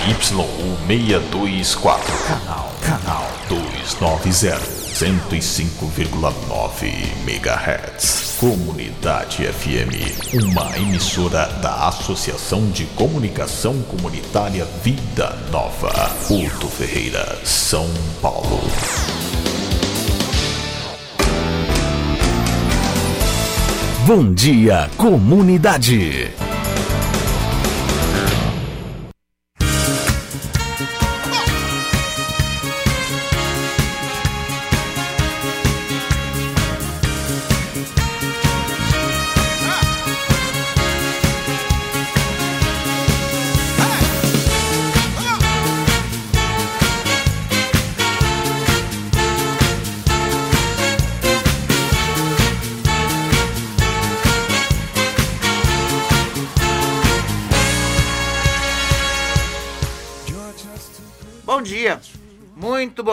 ZYU624, canal, canal 290, 105,9 MHz. Comunidade FM, uma emissora da Associação de Comunicação Comunitária Vida Nova, Porto Ferreira, São Paulo. Bom dia, comunidade.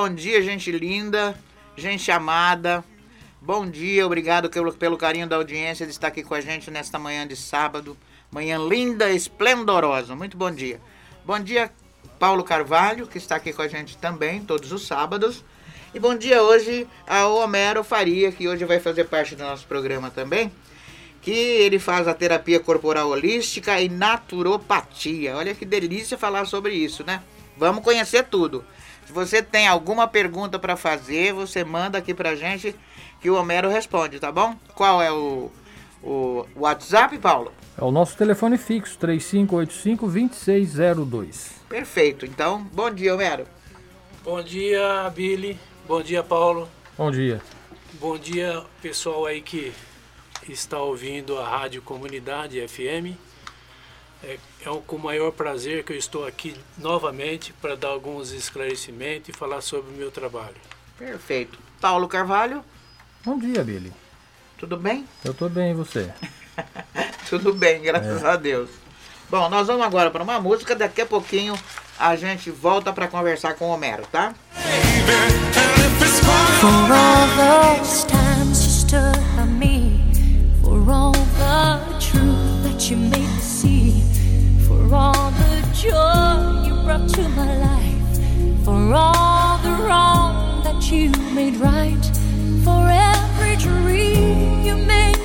Bom dia, gente linda, gente amada. Bom dia, obrigado pelo, pelo carinho da audiência de estar aqui com a gente nesta manhã de sábado. Manhã linda, esplendorosa. Muito bom dia. Bom dia, Paulo Carvalho, que está aqui com a gente também, todos os sábados. E bom dia hoje ao Homero Faria, que hoje vai fazer parte do nosso programa também. Que ele faz a terapia corporal holística e naturopatia. Olha que delícia falar sobre isso, né? Vamos conhecer tudo. Se você tem alguma pergunta para fazer, você manda aqui pra gente que o Homero responde, tá bom? Qual é o, o WhatsApp, Paulo? É o nosso telefone fixo, 3585-2602. Perfeito. Então, bom dia, Homero. Bom dia, Billy. Bom dia, Paulo. Bom dia. Bom dia, pessoal aí que está ouvindo a Rádio Comunidade FM. É, é um, com o maior prazer que eu estou aqui novamente para dar alguns esclarecimentos e falar sobre o meu trabalho. Perfeito. Paulo Carvalho, Bom dia, Billy. tudo bem? Eu tô bem, e você? Tudo bem, graças a Deus. Bom, nós vamos agora para uma música, daqui a pouquinho a gente volta para conversar com o Homero, tá? For all those times you stood by me, for all the truth that you made for all the joy you brought to my life, for all the wrong that you made right, for every dream you made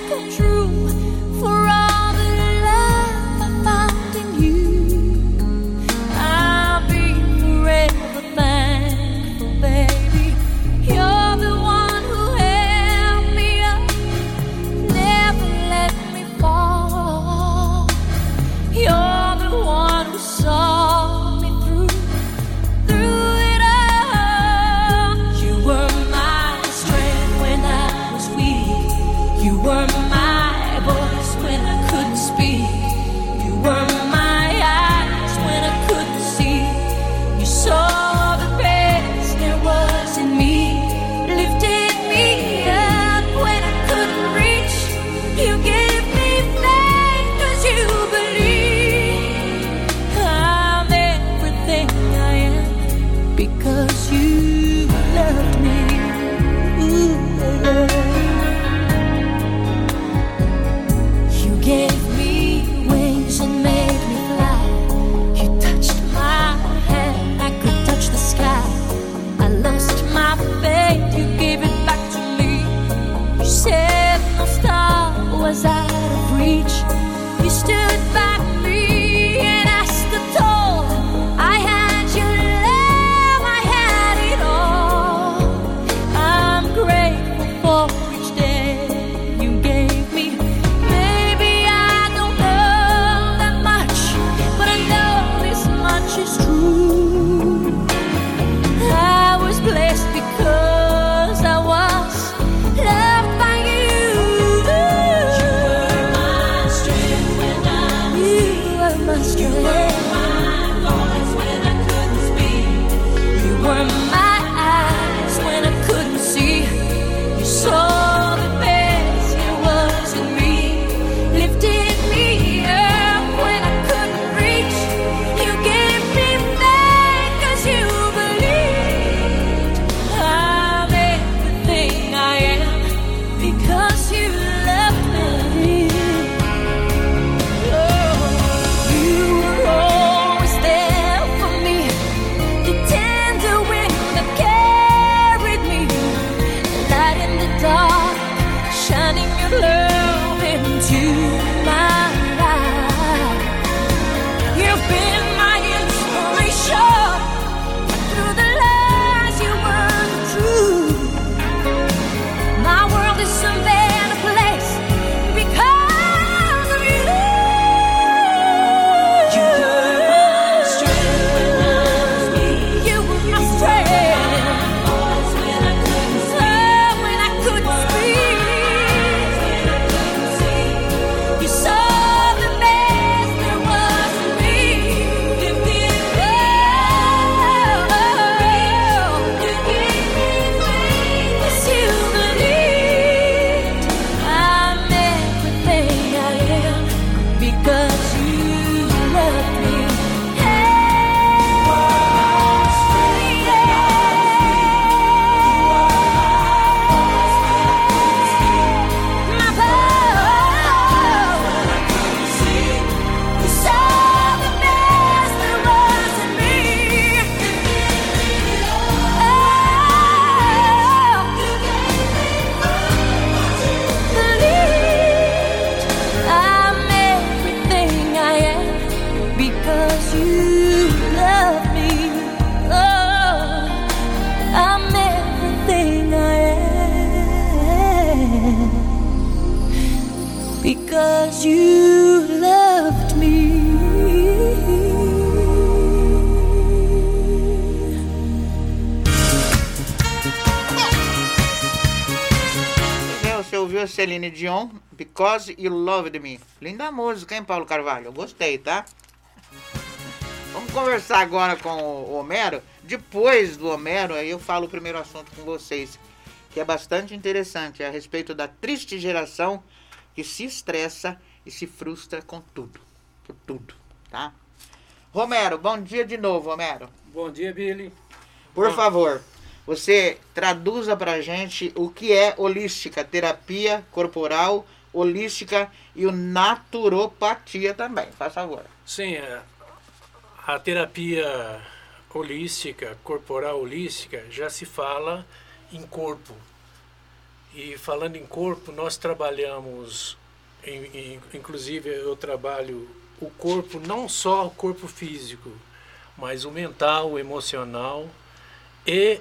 Because You Loved Me. Linda música, hein, Paulo Carvalho? Eu gostei, tá? Vamos conversar agora com o Homero. Depois do Homero, aí eu falo o primeiro assunto com vocês, que é bastante interessante, é a respeito da triste geração que se estressa e se frustra com tudo. Por tudo, tá? Romero, bom dia de novo, Homero. Bom dia, Billy. Por Bom. favor, você traduza pra gente o que é holística, terapia corporal, holística e o naturopatia também, faz favor. Sim, é, a terapia holística, corporal holística, já se fala em corpo. E falando em corpo, nós trabalhamos, inclusive eu trabalho o corpo, não só o corpo físico, mas o mental, o emocional e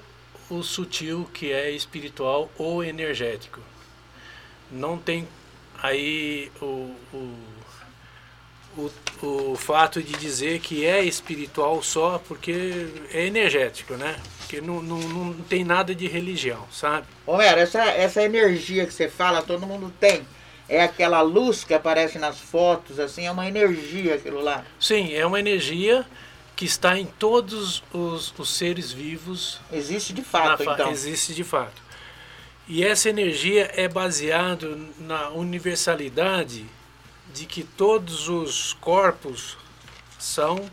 o sutil, que é espiritual ou energético. Não tem aí o- o, o, o fato de dizer que é espiritual só porque é energético, né? Porque não, não, não tem nada de religião, sabe? Homero, essa, essa energia que você fala, todo mundo tem. É aquela luz que aparece nas fotos, assim, é uma energia aquilo lá. Sim, é uma energia que está em todos os, os seres vivos Existe de fato, fa- então. existe de fato. E essa energia é baseada na universalidade de que todos os corpos são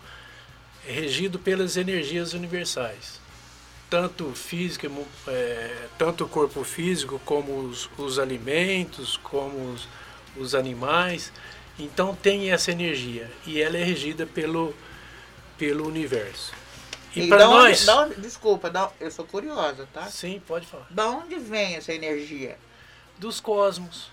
regidos pelas energias universais. Tanto física, é, tanto o corpo físico como os, os alimentos, como os, os animais. Então tem essa energia e ela é regida pelo, pelo universo. E, onde- nós, desculpa, eu sou curiosa, tá? sim, pode falar. Da onde vem essa energia? dos cosmos.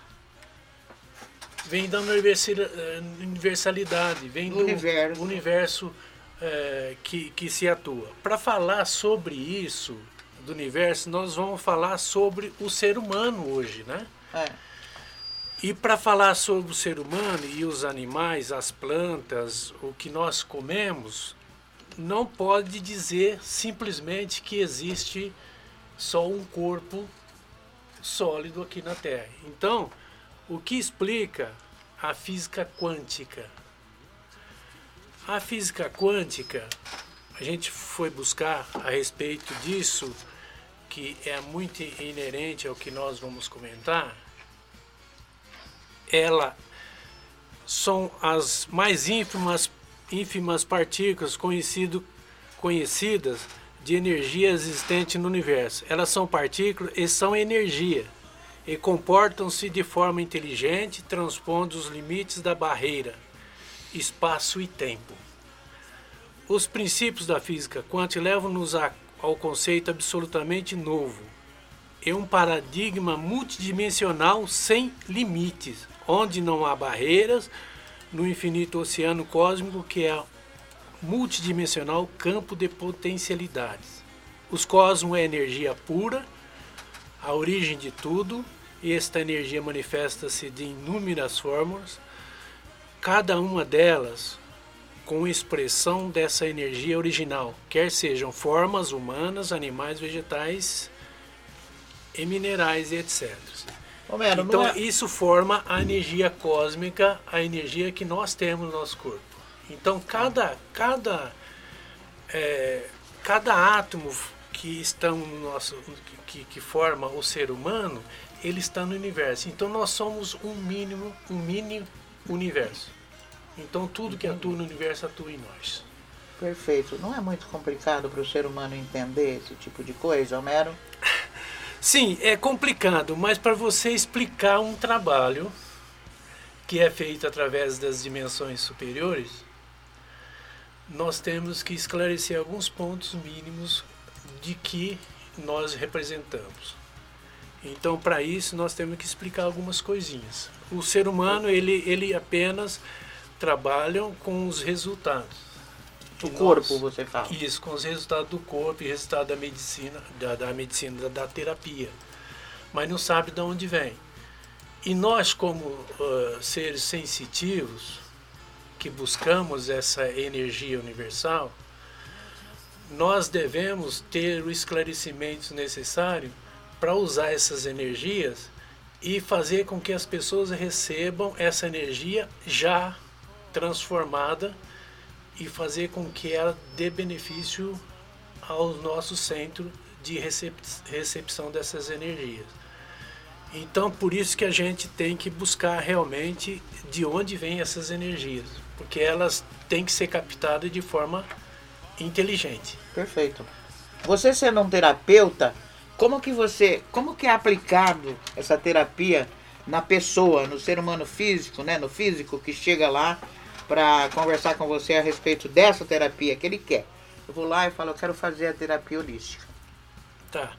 Vem da eh, universalidade, vem Do do, universo. universo eh, que, que se atua. Para falar sobre isso, do universo, nós vamos falar sobre o ser humano hoje, né? É. E para falar sobre o ser humano e os animais, as plantas, o que nós comemos, não pode dizer simplesmente que existe só um corpo sólido aqui na Terra. Então, o que explica a física quântica? A física quântica, a gente foi buscar a respeito disso, que é muito inerente ao que nós vamos comentar, ela são as mais ínfimas, ínfimas partículas conhecido, conhecidas de energia existente no universo. Elas são partículas e são energia e comportam-se de forma inteligente, transpondo os limites da barreira, espaço e tempo. Os princípios da física quântica levam-nos ao conceito absolutamente novo, é um paradigma multidimensional sem limites, onde não há barreiras no infinito oceano cósmico que é multidimensional campo de potencialidades. Os cosmos é energia pura, a origem de tudo, e esta energia manifesta-se de inúmeras formas, cada uma delas com expressão dessa energia original, quer sejam formas humanas, animais, vegetais e minerais etc. Homero, Então é... isso forma a energia cósmica, a energia que nós temos no nosso corpo. Então cada cada é, cada átomo que estão no nosso que, que forma o ser humano, ele está no universo. Então nós somos um mínimo um mini universo. Então tudo que atua no universo atua em nós. Perfeito. Não é muito complicado para o ser humano entender esse tipo de coisa, Homero? Sim, é complicado, mas para você explicar um trabalho que é feito através das dimensões superiores, nós temos que esclarecer alguns pontos mínimos de que nós representamos. Então, para isso, nós temos que explicar algumas coisinhas. O ser humano, ele, ele apenas trabalham com os resultados. O E corpo, nós- você fala. Isso, com os resultados do corpo e resultado da medicina, da, da medicina, da, da terapia. Mas não sabe de onde vem. E nós, como ah, seres sensitivos, que buscamos essa energia universal, nós devemos ter o esclarecimento necessário para usar essas energias e fazer com que as pessoas recebam essa energia já transformada e fazer com que ela dê benefício ao nosso centro de recep recepção dessas energias. Então, por isso que a gente tem que buscar realmente de onde vêm essas energias, porque elas têm que ser captadas de forma inteligente. Perfeito. Você sendo um terapeuta, como que você, como que é aplicado essa terapia na pessoa, no ser humano físico, né, no físico que chega lá para conversar com você a respeito dessa terapia que ele quer? Eu vou lá e falo, eu quero fazer a terapia holística. Tá.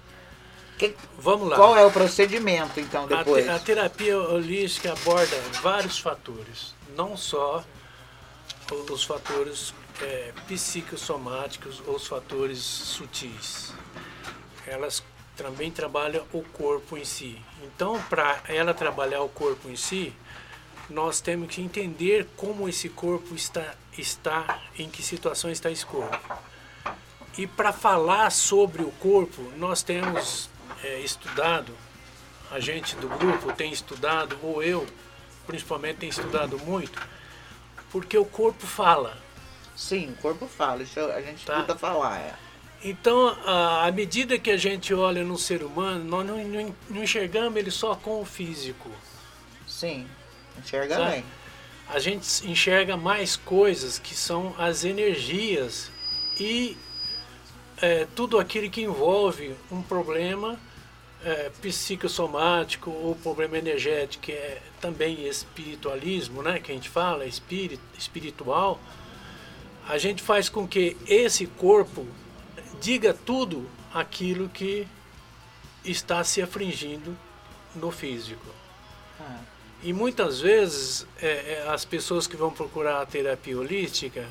Que- Vamos lá. qual é o procedimento então A, depois? te- a terapia holística aborda vários fatores, não só os fatores é, psicossomáticos ou os fatores sutis. Elas também trabalham o corpo em si. Então, para ela trabalhar o corpo em si, nós temos que entender como esse corpo está, está em que situação está esse corpo. E para falar sobre o corpo, nós temos é, estudado, a gente do grupo tem estudado, ou eu principalmente tenho estudado muito, porque o corpo fala. Sim, o corpo fala, isso a gente Tá. escuta falar. É. Então, a- à medida que a gente olha no ser humano, nós não, não- não enxergamos ele só com o físico. Sim, enxerga Sabe? bem. A gente enxerga mais coisas que são as energias e é, tudo aquilo que envolve um problema é, psicossomático ou problema energético, que é também espiritualismo, né, que a gente fala, espírito, espiritual, a gente faz com que esse corpo diga tudo aquilo que está se afligindo no físico. E muitas vezes é, é, as pessoas que vão procurar a terapia holística,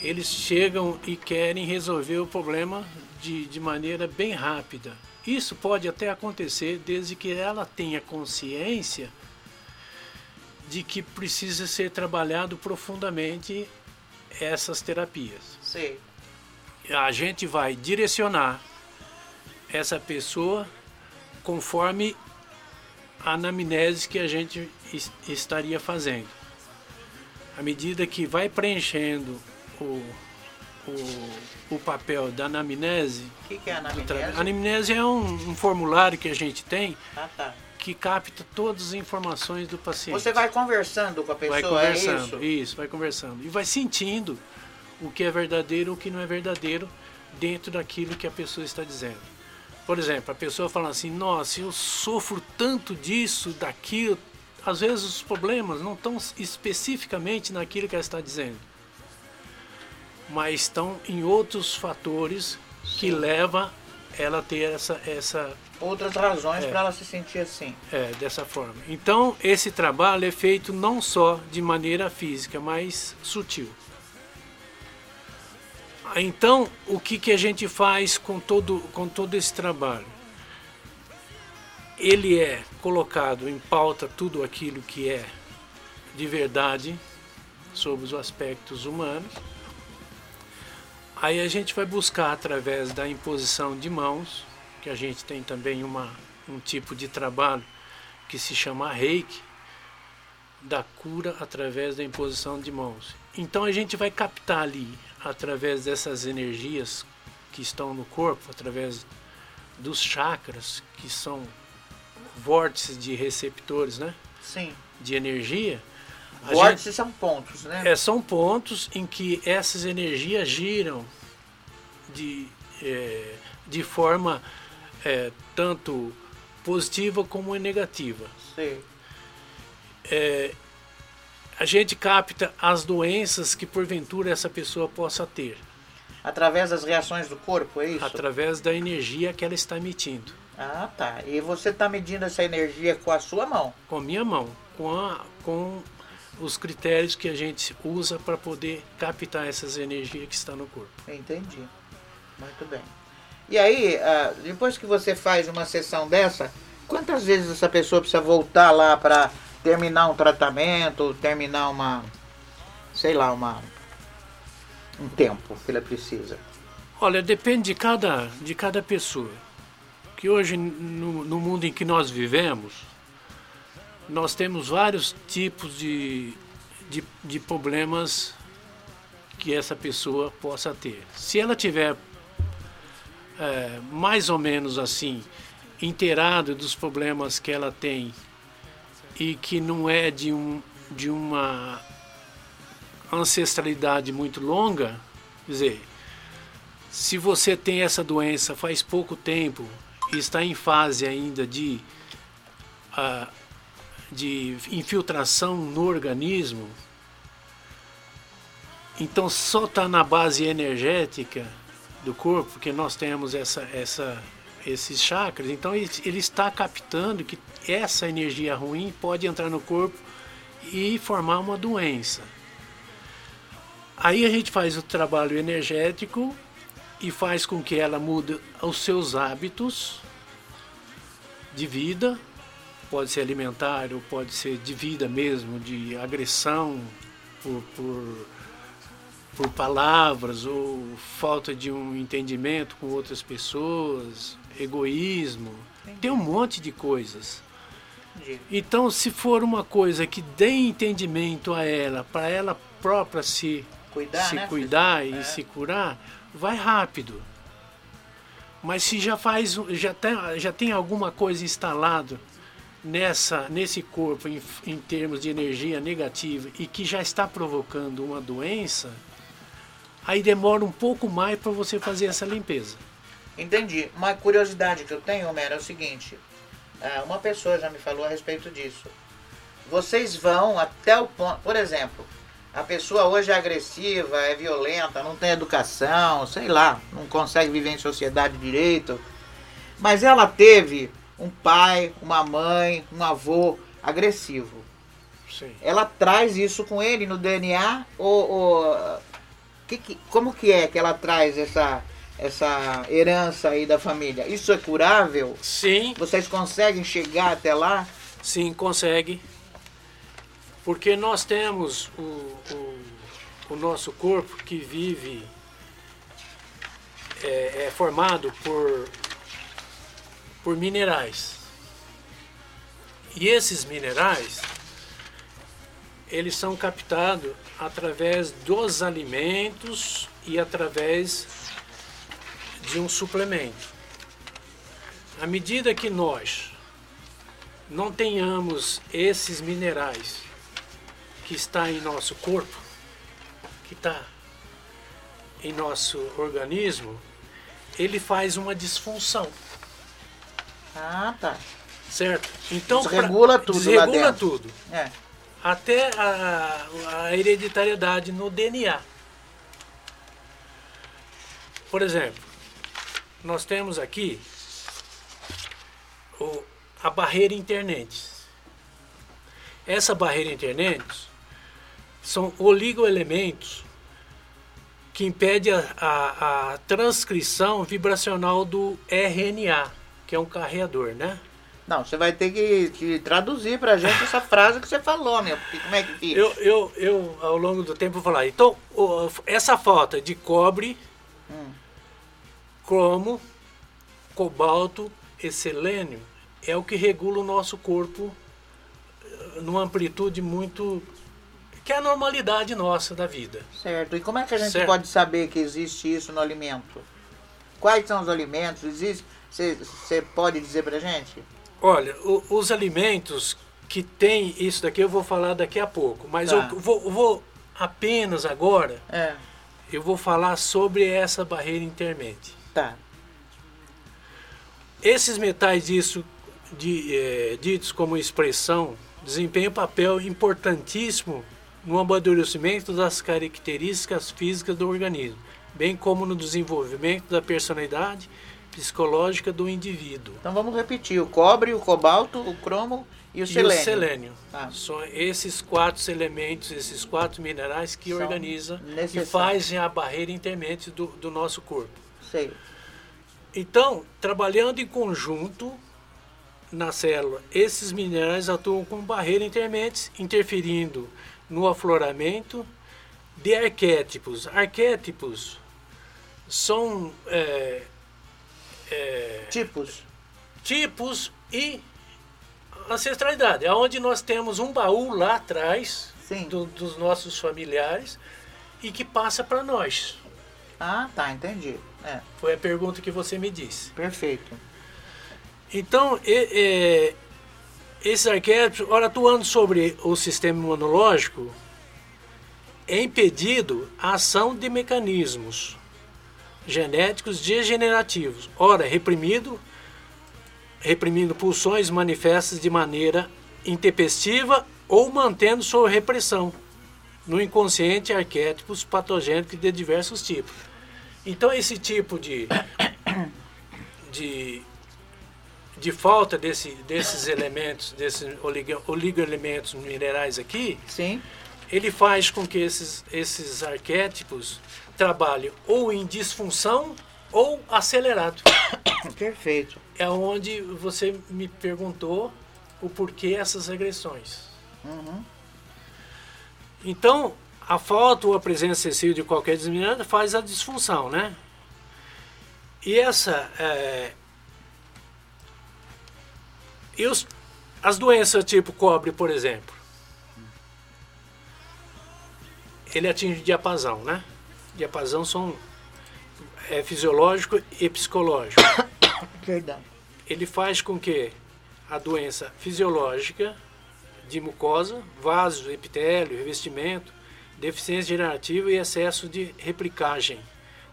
eles chegam e querem resolver o problema de, de maneira bem rápida. Isso pode até acontecer desde que ela tenha consciência de que precisa ser trabalhado profundamente essas terapias sei. a gente vai direcionar essa pessoa conforme anamnese que a gente es- estaria fazendo. À medida que vai preenchendo o, o, o papel da anamnese, O que, que é tra- anamnese? a anamnese é um, um formulário que a gente tem Ah, tá. que capta todas as informações do paciente. Você vai conversando com a pessoa, Vai conversando, é isso? isso, vai conversando. E vai sentindo o que é verdadeiro e o que não é verdadeiro dentro daquilo que a pessoa está dizendo. Por exemplo, a pessoa fala assim, nossa, eu sofro tanto disso, daquilo. Às vezes os problemas não estão especificamente naquilo que ela está dizendo, mas estão em outros fatores que levam ela a ter essa, essa Outras razões É. para ela se sentir assim. é, dessa forma. Então, esse trabalho é feito não só de maneira física, mas sutil. Então, o que, que a gente faz com todo, com todo esse trabalho? Ele é colocado em pauta tudo aquilo que é de verdade sobre os aspectos humanos. Aí a gente vai buscar através da imposição de mãos, que a gente tem também uma, um tipo de trabalho que se chama reiki, da cura através da imposição de mãos. Então a gente vai captar ali, através dessas energias que estão no corpo, através dos chakras, que são vórtices de receptores né, Sim. de energia. a gente- Vórtices são pontos, né? é, são pontos em que essas energias giram de, é, de forma é, tanto positiva como negativa. Sei. É, a gente capta as doenças que porventura essa pessoa possa ter, Através das reações do corpo, é isso? através da energia que ela está emitindo. Ah, tá. E você está medindo essa energia com a sua mão. Com a minha mão, com, a, com os critérios que a gente usa para poder captar essas energias que estão no corpo. Entendi. Muito bem. E aí, ah, depois que você faz uma sessão dessa, quantas vezes essa pessoa precisa voltar lá para terminar um tratamento, terminar uma, sei lá, uma um tempo que ela precisa? Olha, depende de cada, de cada pessoa. Que hoje, no, no mundo em que nós vivemos, nós temos vários tipos de, de, de problemas que essa pessoa possa ter. Se ela tiver é, mais ou menos assim, inteirado dos problemas que ela tem e que não é de, um, de uma ancestralidade muito longa, quer dizer, se você tem essa doença faz pouco tempo e está em fase ainda de, uh, de infiltração no organismo, então só está na base energética do corpo, porque nós temos essa, essa, esses chakras, então ele, ele está captando que essa energia ruim pode entrar no corpo e formar uma doença. Aí a gente faz o trabalho energético e faz com que ela mude os seus hábitos de vida, pode ser alimentar ou pode ser de vida mesmo, de agressão por, por, por palavras ou falta de um entendimento com outras pessoas, egoísmo, tem um monte de coisas. Então, se for uma coisa que dê entendimento a ela, para ela própria se Cuidar, se né? cuidar e É. se curar, vai rápido. Mas se já faz, já tem, já tem alguma coisa instalado nessa, nesse corpo em, em termos de energia negativa e que já está provocando uma doença, aí demora um pouco mais para você fazer essa limpeza. Entendi. Uma curiosidade que eu tenho, Homero, é o seguinte. Ah, Uma pessoa já me falou a respeito disso. Vocês vão até o ponto. Por exemplo, a pessoa hoje é agressiva, é violenta, não tem educação, sei lá, não consegue viver em sociedade direito. Mas ela teve um pai, uma mãe, um avô agressivo. Sim. Ela traz isso com ele no DNA ou, ou que, que- como que é que ela traz essa essa herança aí da família? Isso é curável? Sim, Vocês conseguem chegar até lá? Sim, consegue. Porque nós temos o, o, o nosso corpo que vive, é, é formado por, por minerais. E esses minerais, eles são captados através dos alimentos e através de um suplemento. À medida que nós não tenhamos esses minerais que está em nosso corpo, que está em nosso organismo, ele faz uma disfunção, Ah, tá. certo? Então pra- Desregula tudo desregula tudo, É. até a, a hereditariedade no DNA. Por exemplo, nós temos aqui o- a barreira internet. Essa barreira internet são oligoelementos que impedem a, a- a transcrição vibracional do RNA, que é um carreador, né? Não, você vai ter que, que traduzir pra gente essa frase que você falou, meu. Como é que fica? Eu, eu, eu, ao longo do tempo, vou falar. Então, essa falta de cobre, Hum. Cromo, cobalto e selênio é o que regula o nosso corpo eh, numa amplitude muito. que é a normalidade nossa da vida. Certo. E como é que a gente Certo. pode saber que existe isso no alimento? Quais são os alimentos? Existe? Você pode dizer pra gente? Olha, o- os alimentos que tem isso daqui eu vou falar daqui a pouco, mas Tá. eu vou, vou apenas agora É. eu vou falar sobre essa barreira intermente. Tá. Esses metais disso, de, eh, ditos como expressão desempenham um papel importantíssimo no amadurecimento das características físicas do organismo, bem como no desenvolvimento da personalidade psicológica do indivíduo. Então vamos repetir: o cobre, o cobalto, o cromo e o E selênio. o selênio. Tá. São esses quatro elementos, esses quatro minerais que São organizam e necessários. fazem a barreira intermente do, do nosso corpo. Sei. Então, trabalhando em conjunto na célula, esses minerais atuam como barreira intermente, interferindo no afloramento de arquétipos. Arquétipos são é, é, Tipos. tipos e ancestralidade, onde nós temos um baú lá atrás do- dos nossos familiares e que passa para nós. Ah, tá, entendi. É, Foi a pergunta que você me disse. perfeito. Então, e- e- esses arquétipos, ora, atuando sobre o sistema imunológico, é impedido a ação de mecanismos genéticos degenerativos. Ora, reprimido, reprimindo pulsões manifestas de maneira intempestiva ou mantendo sua repressão no inconsciente arquétipos patogênicos de diversos tipos. Então, esse tipo de, de de falta desse, desses elementos, desses oligo- oligoelementos minerais aqui, Sim. ele faz com que esses, esses arquétipos trabalhem ou em disfunção ou acelerado. Perfeito. É onde você me perguntou o porquê essas regressões. Então, a falta ou a presença excessiva de qualquer desminerada faz a disfunção, né? E essa é, e os, as doenças tipo cobre, por exemplo, ele atinge diapasão, né? Diapasão são é fisiológico e psicológico. Verdade. Ele faz com que a doença fisiológica de mucosa, vasos, epitélio, revestimento, deficiência generativa e excesso de replicagem,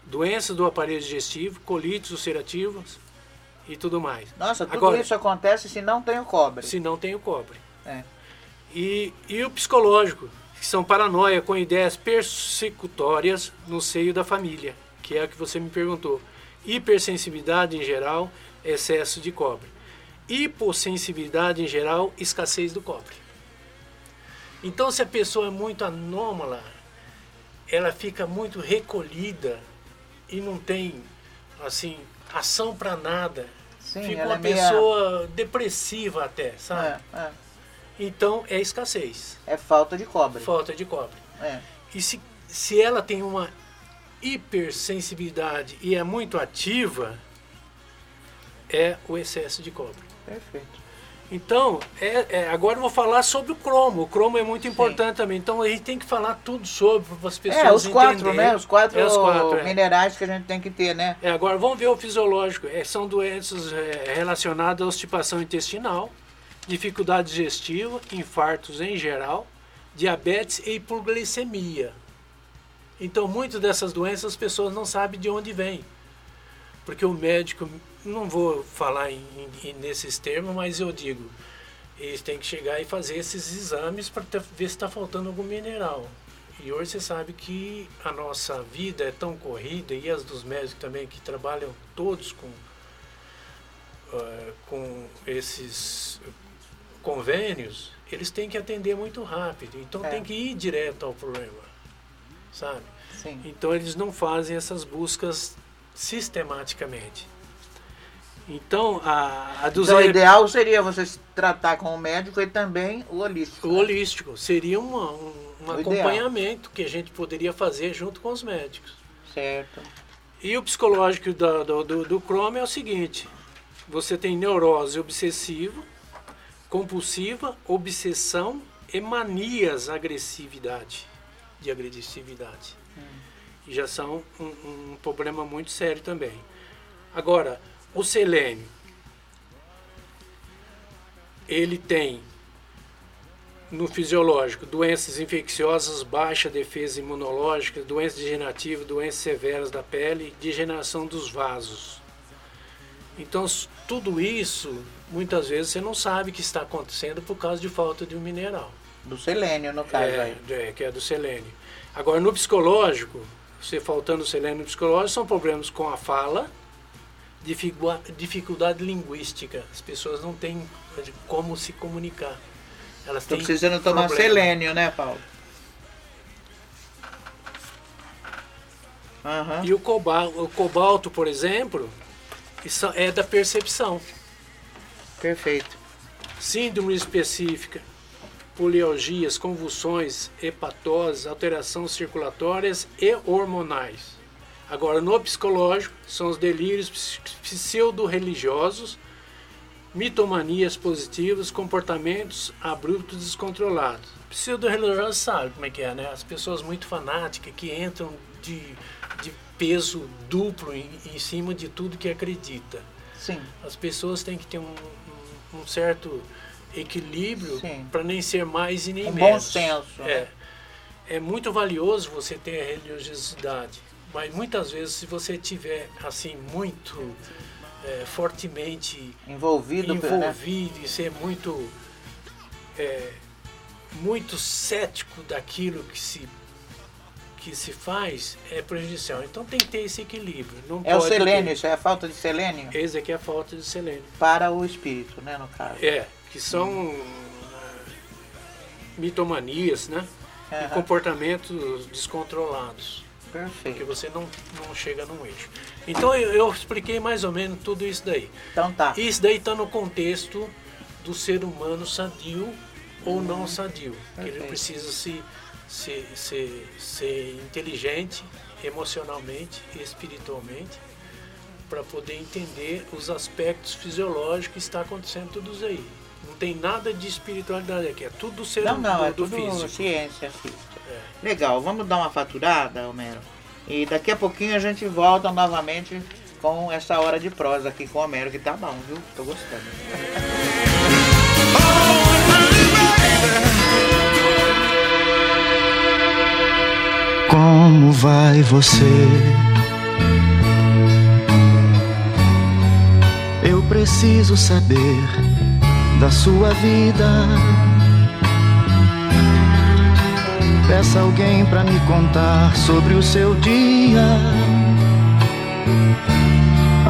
doenças do aparelho digestivo, colites ulcerativas e tudo mais. Nossa, tudo Agora, isso acontece se não tem o cobre. se não tem o cobre. É. E, e o psicológico, que são paranoia com ideias persecutórias no seio da família, que é o que você me perguntou. Hipersensibilidade em geral, excesso de cobre. Hipossensibilidade em geral, escassez do cobre. Então, se a pessoa é muito anômala, ela fica muito recolhida e não tem, assim, ação para nada. Sim, fica uma é meia- pessoa depressiva até, sabe? É, é. Então é escassez, É falta de cobre. falta de cobre. É. E se, se ela tem uma hipersensibilidade e é muito ativa, é o excesso de cobre. Perfeito. Então, é, é, agora eu vou falar sobre o cromo. O cromo é muito importante também. Então a gente tem que falar tudo sobre para as pessoas É, os quatro, entenderem. né? Os quatro, É, os quatro, é. minerais que a gente tem que ter, né? É, agora vamos ver o fisiológico. É, são doenças é, relacionadas à obstipação intestinal, dificuldade digestiva, infartos em geral, diabetes e hipoglicemia. Então, muitas dessas doenças as pessoas não sabem de onde vêm. Porque o médico, não vou falar em, em- nesses termos, mas eu digo, eles têm que chegar e fazer esses exames para ver se está faltando algum mineral. E hoje você sabe que a nossa vida é tão corrida, e as dos médicos também, que trabalham todos com, eh, com esses convênios, eles têm que atender muito rápido. Então É. tem que ir direto ao problema, sabe? Sim. Então eles não fazem essas buscas sistematicamente. Então a, a dos Então, o ideal seria você se tratar com o médico e também o holístico. o holístico seria uma- um, um O ideal. acompanhamento que a gente poderia fazer junto com os médicos. Certo. E o psicológico do, do, do Chrome é o seguinte: você tem neurose obsessiva, compulsiva, obsessão e manias agressividade, de agressividade. E já são um, um problema muito sério também. Agora, o selênio, ele tem no fisiológico doenças infecciosas, baixa defesa imunológica, doenças degenerativas, doenças severas da pele, degeneração dos vasos. Então, tudo isso, muitas vezes você não sabe que está acontecendo por causa de falta de um mineral, Do selênio, no caso é, aí. é, que é do selênio. Agora, no psicológico, você faltando selênio no psicológico, são problemas com a fala, dificuldade linguística. As pessoas não têm como se comunicar. Elas têm precisando tomar problema. selênio, né, Paulo? Aham. E o cobalto, o cobalto, por exemplo, isso é da percepção. Perfeito. Síndrome específica, polialgias, convulsões, hepatoses, alterações circulatórias e hormonais. Agora, no psicológico, são os delírios ps- pseudo-religiosos, mitomanias positivas, comportamentos abruptos descontrolados. Pseudo-religiosos sabe como é que é, né? As pessoas muito fanáticas que entram de, de peso duplo em, em cima de tudo que acredita. Sim. As pessoas têm que ter um, um- certo equilíbrio para nem ser mais e nem Um bom menos. senso, né? É. é muito valioso você ter a religiosidade, mas muitas vezes se você tiver assim muito é, fortemente Envolvido, né? envolvido e ser muito é, muito cético daquilo que se que se faz é prejudicial. Então tem que ter esse equilíbrio. Não É o pode ter- selênio, isso é a falta de selênio Esse aqui é a falta de selênio. para o espírito, né, no caso. É, que são eh, mitomanias, né? E Aham. comportamentos descontrolados, Perfeito. você não, não chega num eixo. Então eu, eu expliquei mais ou menos tudo isso daí. Então tá. Isso daí está no contexto do ser humano sadio ou não sadio. Que ele precisa se, se, se, ser inteligente emocionalmente e espiritualmente para poder entender os aspectos fisiológicos que está acontecendo tudo isso aí. Não tem nada de espiritualidade aqui, é tudo do ser Não, não, do, é do tudo físico. ciência física. Legal, vamos dar uma faturada, Homero? E daqui a pouquinho a gente volta novamente com essa hora de prosa aqui com o Homero, que tá bom, viu? Tô gostando. Como vai você? Eu preciso saber da sua vida. Peça alguém pra me contar sobre o seu dia.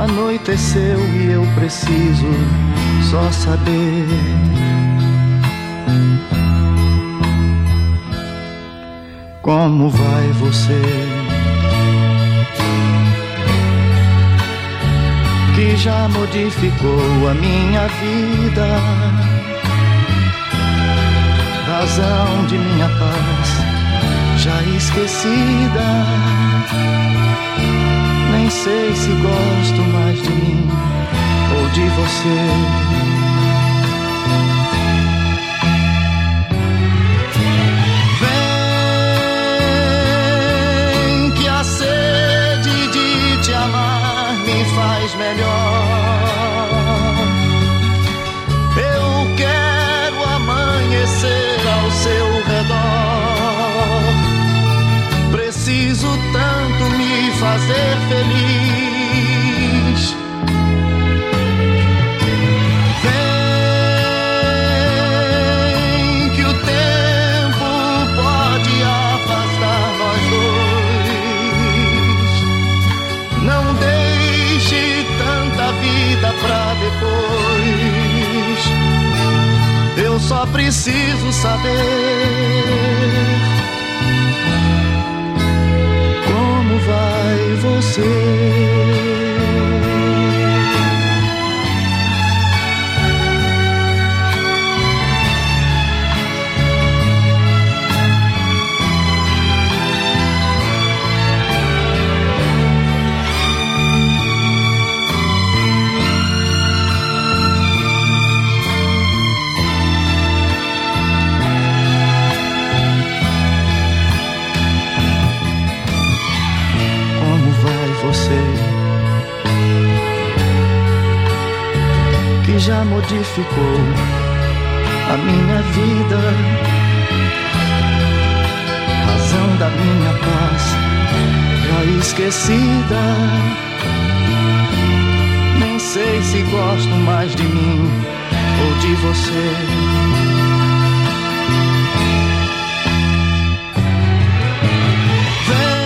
Anoiteceu e eu preciso só saber. Como vai você? Que já modificou a minha vida, razão de minha paz já esquecida. Nem sei se gosto mais de mim ou de você. Vem que a sede de te amar me faz melhor. Eu quero amanhecer ao seu redor. Preciso tanto me fazer feliz. Vem que o tempo pode afastar nós dois. Não deixe tanta vida pra depois. Eu só preciso saber você. Modificou a minha vida, razão da minha paz já esquecida. Nem sei se gosto mais de mim ou de você. Vem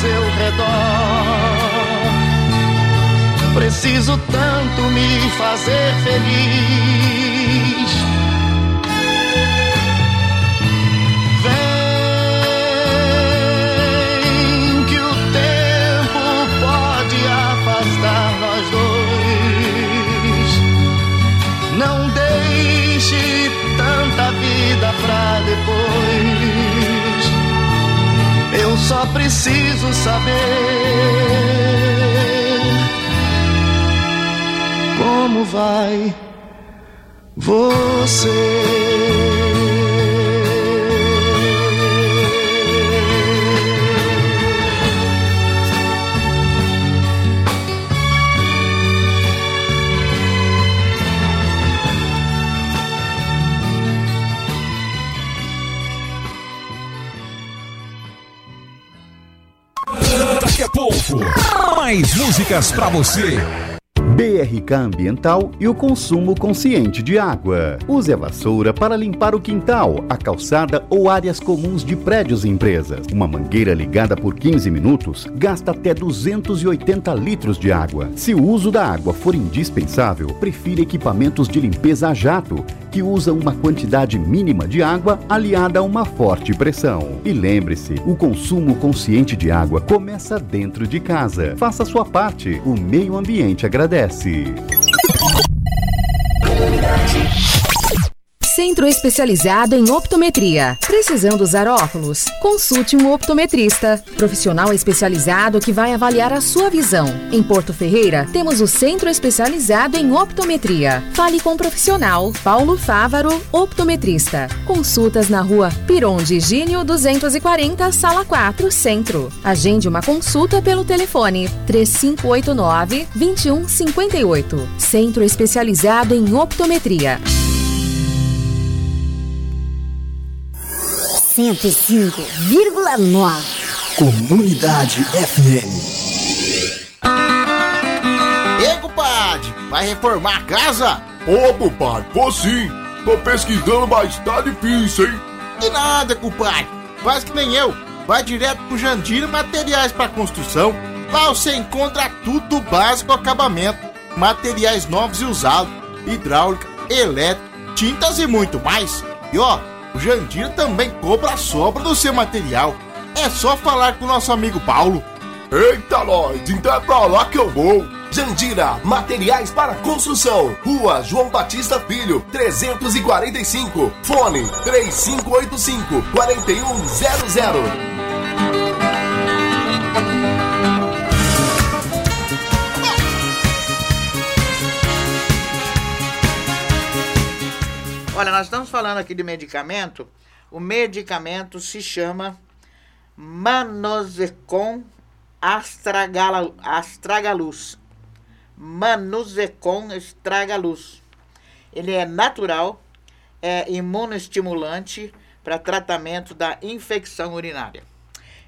seu redor. Preciso tanto me fazer feliz. Vem que o tempo pode afastar nós dois. Não deixe tanta vida pra depois. Eu só preciso saber como vai você. Músicas pra você. BRK Ambiental e o consumo consciente de água. Use a vassoura para limpar o quintal, a calçada ou áreas comuns de prédios e empresas. Uma mangueira ligada por 15 minutos gasta até 280 litros de água. Se o uso da água for indispensável, prefira equipamentos de limpeza a jato, que usam uma quantidade mínima de água aliada a uma forte pressão. E lembre-se, o consumo consciente de água começa dentro de casa. Faça sua parte, o meio ambiente agradece. así. Centro especializado em optometria. Precisando usar óculos? Consulte um optometrista, profissional especializado que vai avaliar a sua visão. Em Porto Ferreira, temos o Centro especializado em optometria. Fale com o profissional Paulo Fávaro, optometrista. Consultas na rua Piron de Gínio 240, sala 4, Centro. Agende uma consulta pelo telefone 3589 2158. Centro especializado em optometria. 105,9. Comunidade FM. Ei, compadre, vai reformar a casa? Ô, compadre, vou sim. Tô pesquisando, mas tá difícil, hein? De nada, compadre. Faz que nem eu. Vai direto pro Jandira Materiais para Construção. Lá você encontra tudo básico acabamento. Materiais novos e usados. Hidráulica, elétrica, tintas e muito mais. E ó, o Jandira também cobra a sobra do seu material. É só falar com o nosso amigo Paulo. Eita, nós, então é pra lá que eu vou. Jandira, materiais para construção. Rua João Batista Filho, 345. Fone 3585 4100. Olha, nós estamos falando aqui de medicamento. O medicamento se chama Astragala- Astragalus. Manuzecon Astragalus. Ele é natural, é imunoestimulante para tratamento da infecção urinária.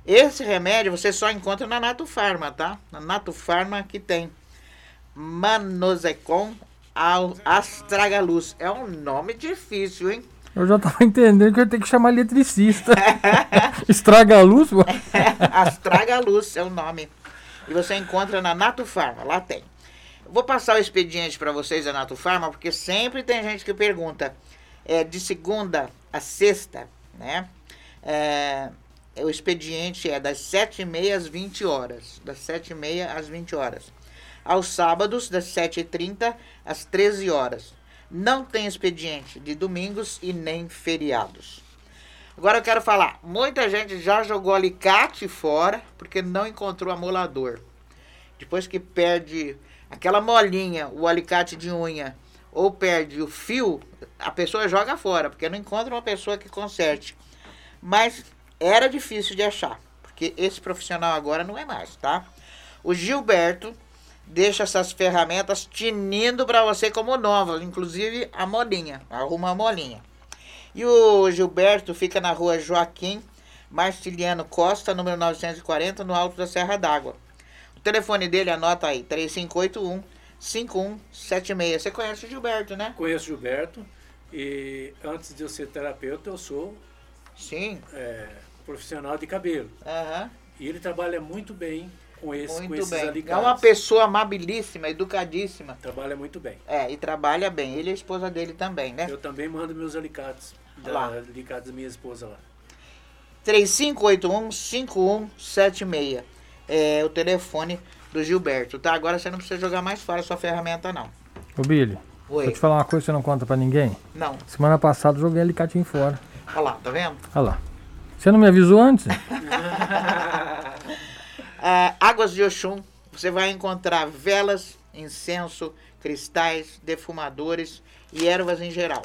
Esse remédio você só encontra na Nato Farma, tá? Na Nato Farma que tem Manozecon Al- Astragalus. É um nome difícil, hein? Eu já tava entendendo que eu tenho que chamar eletricista. Estraga a luz, pô. Astragalus é o nome. E você encontra na Nato Farma, lá tem. Vou passar o expediente para vocês da Nato Farma, porque sempre tem gente que pergunta. É, de segunda a sexta, né? É, o expediente é das 7h30 às 20 horas. Das 7h30 às 20 horas. Aos sábados, das 7h30 às 13 horas. Não tem expediente de domingos e nem feriados. Agora eu quero falar, muita gente já jogou alicate fora porque não encontrou amolador. Depois que perde aquela molinha, o alicate de unha, ou perde o fio, a pessoa joga fora, porque não encontra uma pessoa que conserte. Mas era difícil de achar, porque esse profissional agora não é mais, tá? O Gilberto deixa essas ferramentas tinindo para você como novas, inclusive a molinha, arruma a molinha. E o Gilberto fica na rua Joaquim Marciliano Costa, número 940, no alto da Serra d'Água. O telefone dele, anota aí, 3581 5176. Você conhece o Gilberto, né? Conheço o Gilberto e antes de eu ser terapeuta, eu sou Sim. é, profissional de cabelo. Aham. E ele trabalha muito bem com, esse, com Muito esses bem. É alicates. uma pessoa amabilíssima, educadíssima. Trabalha muito bem. É, e trabalha bem. Ele e a esposa dele também, né? Eu também mando meus alicates, da, Lá. alicates da minha esposa lá. 3581-5176. É o telefone do Gilberto, tá? Agora você não precisa jogar mais fora a sua ferramenta, não. Ô, Billy, Oi. eu te falar uma coisa que você não conta pra ninguém. Não. Semana passada eu joguei alicatinho fora. Olha lá, tá vendo? Olha lá. Você não me avisou antes? Ah, Águas de Oxum, você vai encontrar velas, incenso, cristais, defumadores e ervas em geral.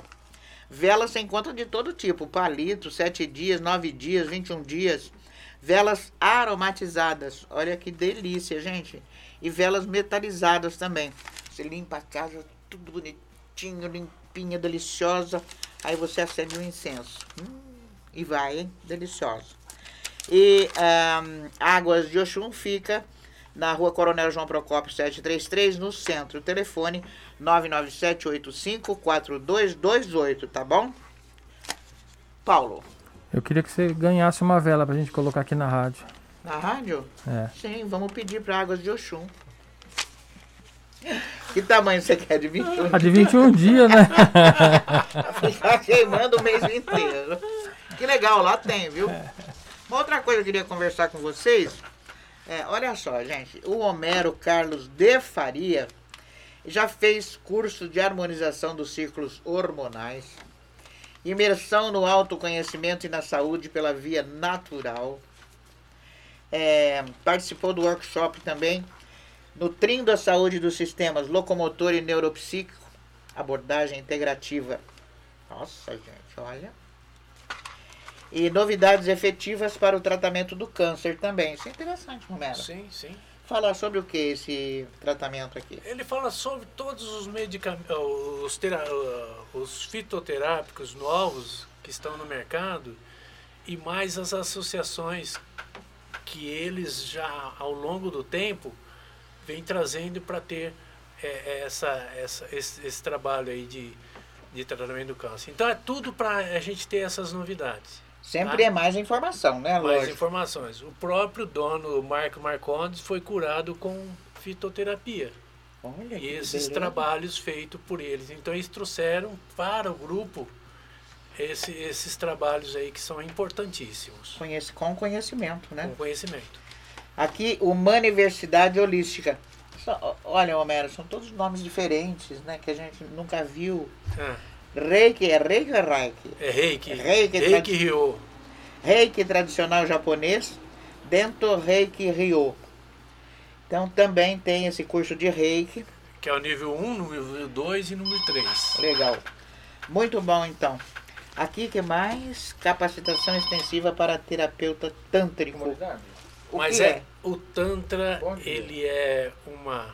Velas você encontra de todo tipo, palito, 7 dias, 9 dias, 21 dias. Velas aromatizadas, olha que delícia, gente. E velas metalizadas também. Você limpa a casa, tudo bonitinho, limpinha, deliciosa. Aí você acende o incenso. Hum, e vai, hein? Deliciosa. E ahn, Águas de Oxum fica na rua Coronel João Procópio 733, no centro. Telefone 997854228, tá bom? Paulo, Eu queria que você ganhasse uma vela pra gente colocar aqui na rádio. na rádio? É. Sim, vamos pedir para Águas de Oxum. Que tamanho você quer de 21 A de 21 dias, né? Ficar queimando o mês inteiro. Que legal, lá tem, viu? Uma outra coisa que eu queria conversar com vocês. É, olha só, gente. O Homero Carlos de Faria já fez curso de harmonização dos ciclos hormonais, imersão no autoconhecimento e na saúde pela via natural. É, participou do workshop também Nutrindo a saúde dos sistemas locomotor e neuropsíquico, abordagem integrativa. Nossa, gente, olha. E novidades efetivas para o tratamento do câncer também. Isso é interessante, Romero. Sim, sim. Falar sobre o que esse tratamento aqui? Ele fala sobre todos os medicamentos, os, tera- os fitoterápicos novos que estão no mercado e mais as associações que eles já ao longo do tempo vêm trazendo para ter é, essa, essa, esse, esse trabalho aí de, de tratamento do câncer. Então é tudo para a gente ter essas novidades. Sempre tá? é mais informação, né, mais lógico? informações. O próprio dono, o Marco Marcondes, foi curado com fitoterapia. Olha E esses beleza. trabalhos feitos por eles. Então eles trouxeram para o grupo esse- esses trabalhos aí que são importantíssimos. Conhece, com conhecimento, né? Com conhecimento. Aqui, uma Universidade Holística. Olha, Homero, são todos nomes diferentes, né? Que a gente nunca viu. Ah, Reiki, é Reiki ou é Reiki? é reiki. Reiki, Reiki tradi- Ryo. Reiki tradicional japonês, Dento Reiki Ryo. Então também tem esse curso de Reiki. Que é o nível 1, nível 2 e número 3. Legal. Muito bom, então. Aqui que mais? Capacitação extensiva para terapeuta tântrico. O Mas que é, é? o Tantra, ele é uma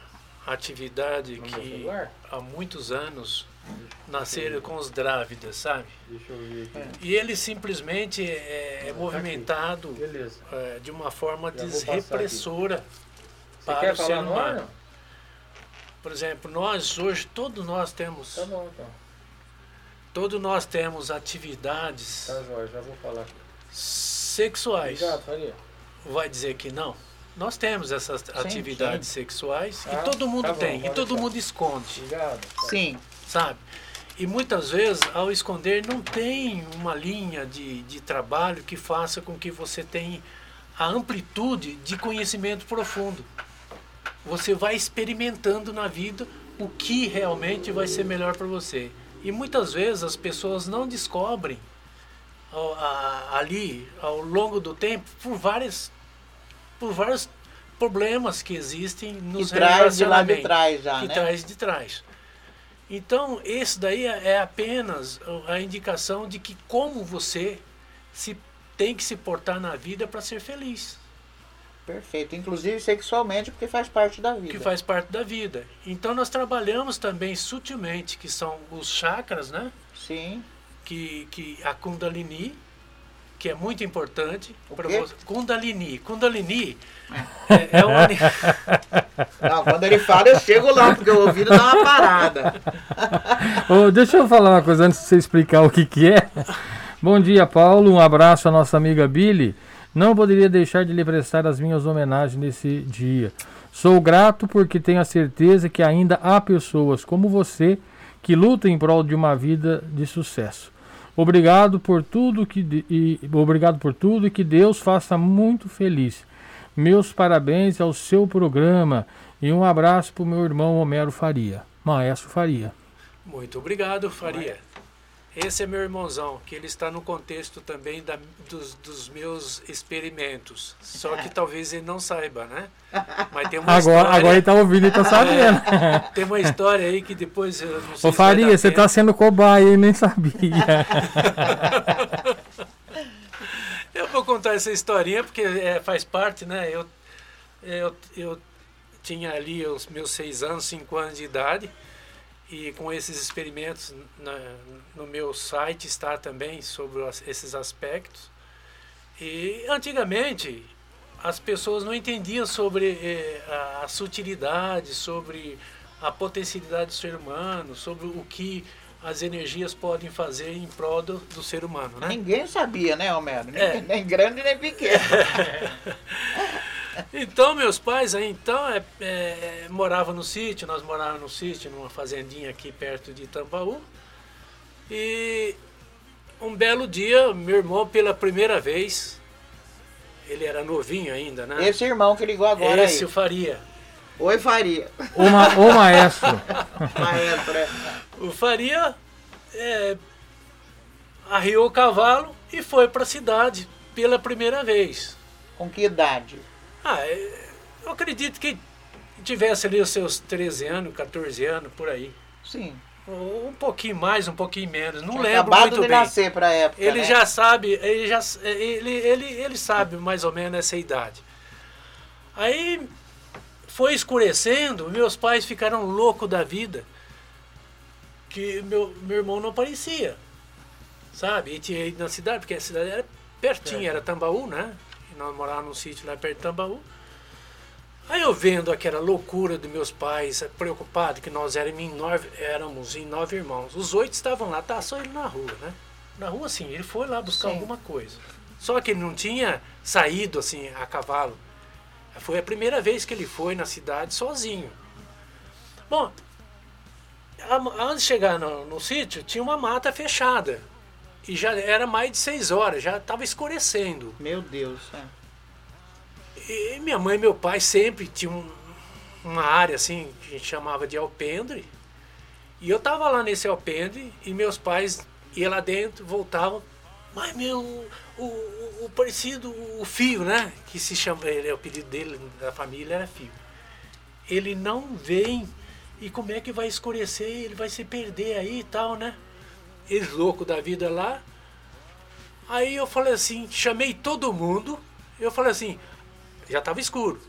atividade que há muitos anos nasceram com os drávidas, sabe? Deixa eu ver aqui. E ele simplesmente é, é movimentado é, de uma forma desrepressora Você para quer o ser falar no ar? humano. Por exemplo, nós hoje, todos nós temos, Tá bom, então. todos nós temos atividades Tá, Jorge, já vou falar. sexuais. Obrigado, Faria. Vai dizer que não? Nós temos essas atividades sexuais Tá, e todo mundo tá bom, tem, e todo deixar. mundo esconde. Obrigado. Sim. Sabe? E muitas vezes, ao esconder, não tem uma linha de, de trabalho que faça com que você tenha a amplitude de conhecimento profundo. Você vai experimentando na vida o que realmente vai ser melhor para você. E muitas vezes as pessoas não descobrem ao- a- ali, ao longo do tempo, por várias por vários problemas que existem nos Que traz de lá de relacionamentos. trás já, que né? traz de trás. Então, esse daí é apenas a indicação de que como você se tem que se portar na vida para ser feliz, Perfeito. Inclusive sexualmente, porque faz parte da vida. que faz parte da vida. Então, nós trabalhamos também sutilmente, que são os chakras, né? Sim. Que, que a Kundalini, que é muito importante para você. Kundalini. Kundalini é, é uma. Não, quando ele fala, eu chego lá, porque o ouvido dá uma parada. Ô, deixa eu falar uma coisa antes de você explicar o que, que é. Bom dia, Paulo. Um abraço à nossa amiga Billy. não poderia deixar de lhe prestar as minhas homenagens nesse dia. Sou grato porque tenho a certeza que ainda há pessoas como você que lutam em prol de uma vida de sucesso. Obrigado por tudo que e obrigado por tudo e que Deus faça muito feliz. Meus parabéns ao seu programa e um abraço para o meu irmão Homero Faria, Maestro Faria. Muito obrigado, Faria. Esse é meu irmãozão, que ele está no contexto também da- dos, dos meus experimentos. Só que talvez ele não saiba, né? Mas tem uma Agora, história. agora ele tá ouvindo e tá sabendo. É, tem uma história aí que depois eu não sei Ô Faria, você tempo. tá sendo cobaia e nem sabia. Eu vou contar essa historinha porque é, faz parte, né? Eu, eu, eu tinha ali os meus seis anos, cinco anos de idade, e com esses experimentos na- no meu site está também sobre esses aspectos. E antigamente as pessoas não entendiam sobre eh, a, a sutilidade, sobre a potencialidade do ser humano, sobre o que as energias podem fazer em prol do, do ser humano, né? Ninguém sabia, né, Homero? Nem, É. nem grande nem pequeno. Então, meus pais aí, então, é, é, moravam no sítio, nós morávamos no sítio, numa fazendinha aqui perto de Tambaú. E um belo dia, meu irmão, pela primeira vez, ele era novinho ainda, né? Esse irmão que ligou agora Esse aí. o Faria. Oi, Faria. Ô, ma- ô, maestro. Maestro, é. O Faria é, arriou o cavalo e foi para a cidade pela primeira vez. Com que idade? Ah, é, eu acredito que tivesse ali os seus 13 anos, 14 anos, por aí. Sim. Ou Um pouquinho mais, um pouquinho menos. Não Tinha lembro muito de bem. nascer pra época, Ele né? já sabe, ele já ele, ele, ele sabe mais ou menos essa idade. Aí foi escurecendo, meus pais ficaram loucos da vida. Que meu, meu irmão não aparecia. Sabe? E tinha ido na cidade, porque a cidade era pertinho, era Tambaú, né? Nós morávamos num sítio lá perto de Tambaú. Aí eu vendo aquela loucura dos meus pais, preocupados que nós éramos em nove, éramos em nove irmãos. Os oito estavam lá, tá só ele na rua, né? Na rua, sim, ele foi lá buscar Sim. alguma coisa. Só que ele não tinha saído assim a cavalo. Foi a primeira vez que ele foi na cidade sozinho. Bom, antes de chegar no, no sítio, tinha uma mata fechada. E já era mais de seis horas, já estava escurecendo. Meu Deus. é. E minha mãe e meu pai sempre tinham um- uma área assim que a gente chamava de alpendre. E eu tava lá nesse alpendre e meus pais iam lá dentro, voltavam. Mas meu, o, o, o parecido, o Fio, né? Que se chama, ele, é o apelido dele, da família era Fio. Ele não vem. E como é que vai escurecer? Ele vai se perder aí e tal, né? Eles louco da vida lá. Aí eu falei assim, chamei todo mundo. Eu falei assim, já estava escuro.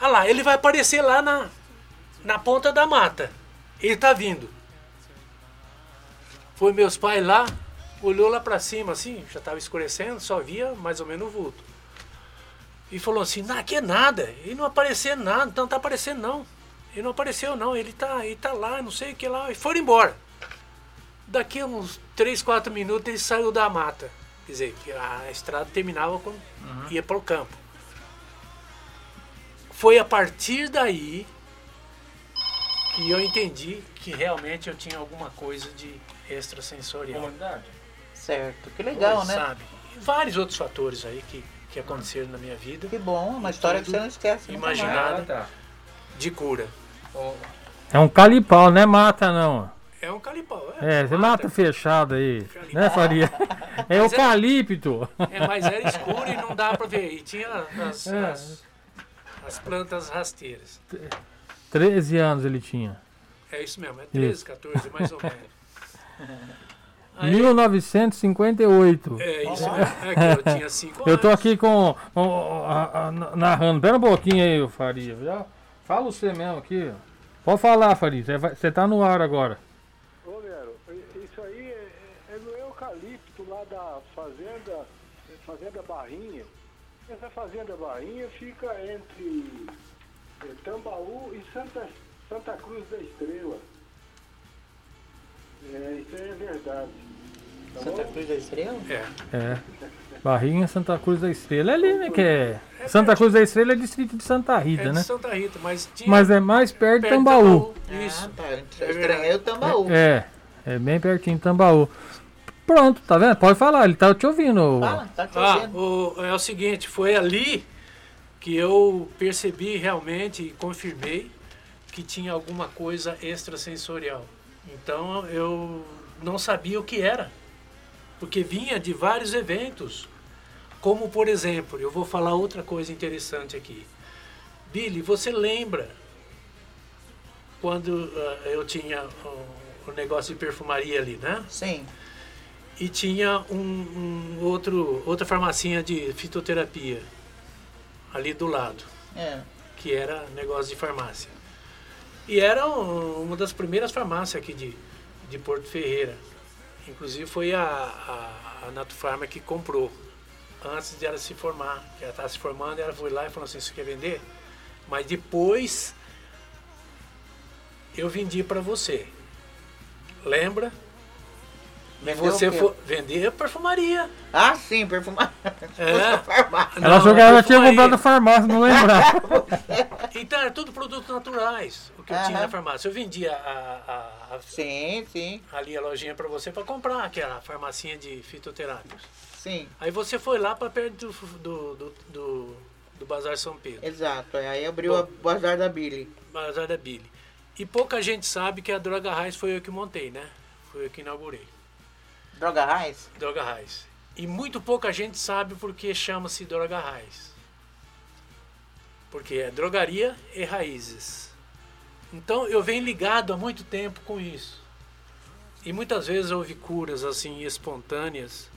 Ah lá, ele vai aparecer lá na, na ponta da mata. Ele tá vindo. Foi meus pais lá, olhou lá para cima assim, já estava escurecendo, só via mais ou menos o vulto. E falou assim, não, aqui é nada, ele não apareceu nada, não tá aparecendo não. Ele não apareceu não, ele tá, ele tá lá, não sei o que lá, e foram embora. Daqui a uns 3, 4 minutos ele saiu da mata. Quer dizer, que a estrada terminava quando ia para o campo. Foi a partir daí que eu entendi que realmente eu tinha alguma coisa de extrasensorial. Certo. Que legal, Pois, né? Sabe? E vários outros fatores aí que, que aconteceram na minha vida. Que bom, uma história que você não esquece. nunca mais. Imaginada de cura. É um calipau, não é mata, não. É um calipau. É, você mata fechado aí. Né, Faria? É Mas é- eucalipto. É, mas era escuro e não dá pra ver. E tinha as, É. as, as plantas rasteiras. 13 anos ele tinha. É isso mesmo, é 13, Isso. 14 mais ou menos. Aí- 1958. É isso mesmo. É que eu tinha 5 Eu tô anos. aqui com. com- a- a- narrando. Pera um pouquinho aí, Faria. Já, fala você mesmo aqui. ó. Pode falar, Faria. Você tá no ar agora. Barrinha. Essa fazenda Barrinha fica entre é, Tambaú e Santa, Santa Cruz da Estrela. É, isso aí é verdade. Santa Cruz da Estrela? É. É. Barrinha Santa Cruz da Estrela. É ali, né? Que é. Santa Cruz da Estrela é distrito de Santa Rita, É de né? Santa Rita, mas tinha. Mas é mais perto de perto de Tambaú. Isso. Ah, tá. Eu estranhei o Tambaú. É, é bem pertinho de Tambaú. Pronto, tá vendo? Pode falar, ele tá te ouvindo. Fala, tá te Ah, ouvindo. o- é o seguinte, foi ali que eu percebi realmente e confirmei que tinha alguma coisa extrasensorial. Então eu não sabia o que era, porque vinha de vários eventos. Como, por exemplo, eu vou falar outra coisa interessante aqui. Billy, você lembra quando ah, eu tinha o, o negócio de perfumaria ali, né? Sim. E tinha um, um outro, outra farmacinha de fitoterapia ali do lado, É. que era negócio de farmácia. E era um- uma das primeiras farmácias aqui de, de Porto Ferreira. Inclusive foi a, a, a Nato Farma que comprou antes de ela se formar. que Ela estava se formando, ela foi lá e falou assim, você quer vender? Mas depois eu vendi para você. Lembra? E você o for vender perfumaria. Ah, sim, perfumar. É. farmácia. Ela achou que ela tinha perfumaria. comprado na farmácia, não lembrava. Então, era tudo produtos naturais, o que eu Aham. tinha na farmácia. Eu vendia a, a- a- Sim, sim, ali a lojinha para você para comprar aquela farmacinha de fitoterápicos. sim. Aí você foi lá para perto do, do, do, do, do Bazar São Pedro, Exato. Aí abriu a Bazar da Billy. Bazar da Billy. E pouca gente sabe que a Droga Raiz foi eu que montei, né? Foi eu que inaugurei. Droga Raiz? Droga Raiz. E muito pouca gente sabe porque chama-se Droga Raiz. Porque é drogaria e raízes. Então eu venho ligado há muito tempo com isso. E muitas vezes houve curas assim espontâneas.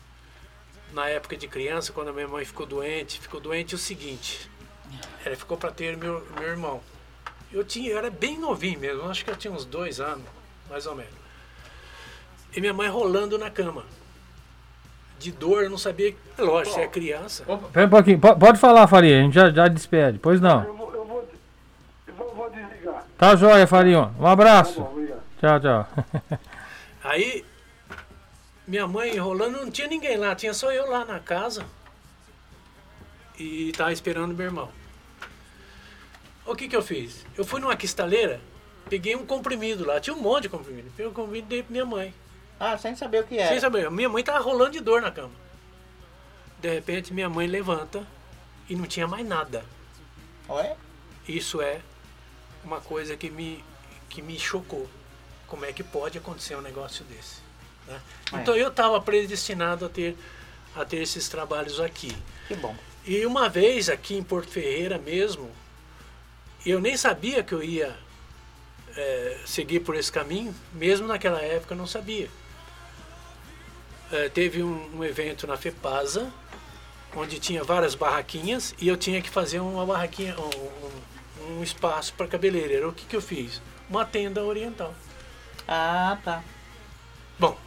Na época de criança, quando a minha mãe ficou doente, ficou doente o seguinte. Ela ficou para ter meu, meu irmão. Eu tinha, eu era bem novinho mesmo, acho que eu tinha uns dois anos, mais ou menos. E minha mãe rolando na cama. De dor, eu não sabia. Lógico, você é criança. Pera um pouquinho, po- pode falar, Faria, a gente já, já despede. Pois não. Eu vou, eu vou, eu vou, vou desligar. Tá joia, Faria. Um Tá abraço. bom, obrigado. Tchau, tchau. Aí, minha mãe enrolando, não tinha ninguém lá, tinha só eu lá na casa. E tava esperando meu irmão. O que que eu fiz? Eu fui numa cristaleira, peguei um comprimido lá, tinha um monte de comprimido. Peguei um comprimido e dei pra minha mãe. Ah, sem saber o que era. Sem saber, minha mãe tava rolando de dor na cama. De repente, minha mãe levanta e não tinha mais nada. Ué? Isso é uma coisa que me, que me chocou. Como é que pode acontecer um negócio desse? né? É. Então eu estava predestinado a ter, a ter esses trabalhos aqui. Que bom. E uma vez aqui em Porto Ferreira mesmo, eu nem sabia que eu ia eh, seguir por esse caminho, mesmo naquela época eu não sabia. Eh, teve um, um evento na FEPASA, onde tinha várias barraquinhas, e eu tinha que fazer uma barraquinha, um, um- espaço para cabeleireiro. O que, que eu fiz? Uma tenda oriental. Ah, tá. Bom,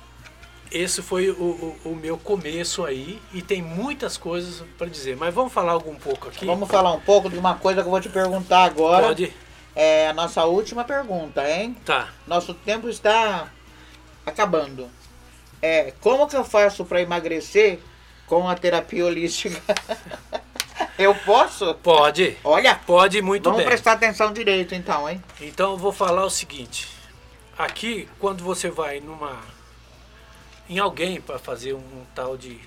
esse foi o, o- o meu começo aí, e tem muitas coisas para dizer, mas vamos falar algum pouco aqui? Vamos falar um pouco de uma coisa que eu vou te perguntar agora. Pode? É a nossa última pergunta, hein? Tá. Nosso tempo está acabando. É, como que eu faço para emagrecer com a terapia holística? eu posso? Pode. Olha, Pode muito vamos bem. prestar atenção direito então, hein? Então eu vou falar o seguinte. Aqui, quando você vai numa em alguém para fazer um, tal de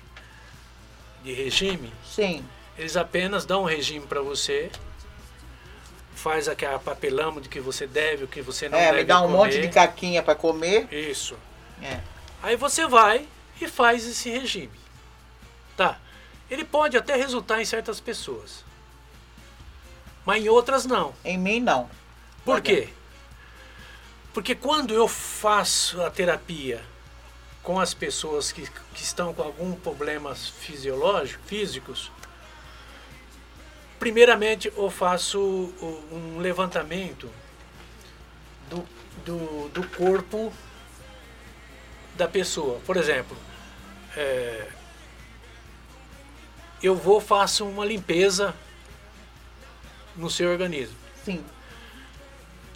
de regime, Sim. eles apenas dão um regime para você, faz aquela papelão de que você deve, o que você não é, deve me dá um comer. monte de caquinha para comer. Isso. É. Aí você vai e faz esse regime. Tá? Ele pode até resultar em certas pessoas. Mas em outras não. Em mim não. Por quê? Porque quando eu faço a terapia com as pessoas que, que estão com algum problemas fisiológicos, físicos, primeiramente eu faço um levantamento do, do, do corpo da pessoa. Por exemplo, é, eu vou faço uma limpeza no seu organismo. Sim.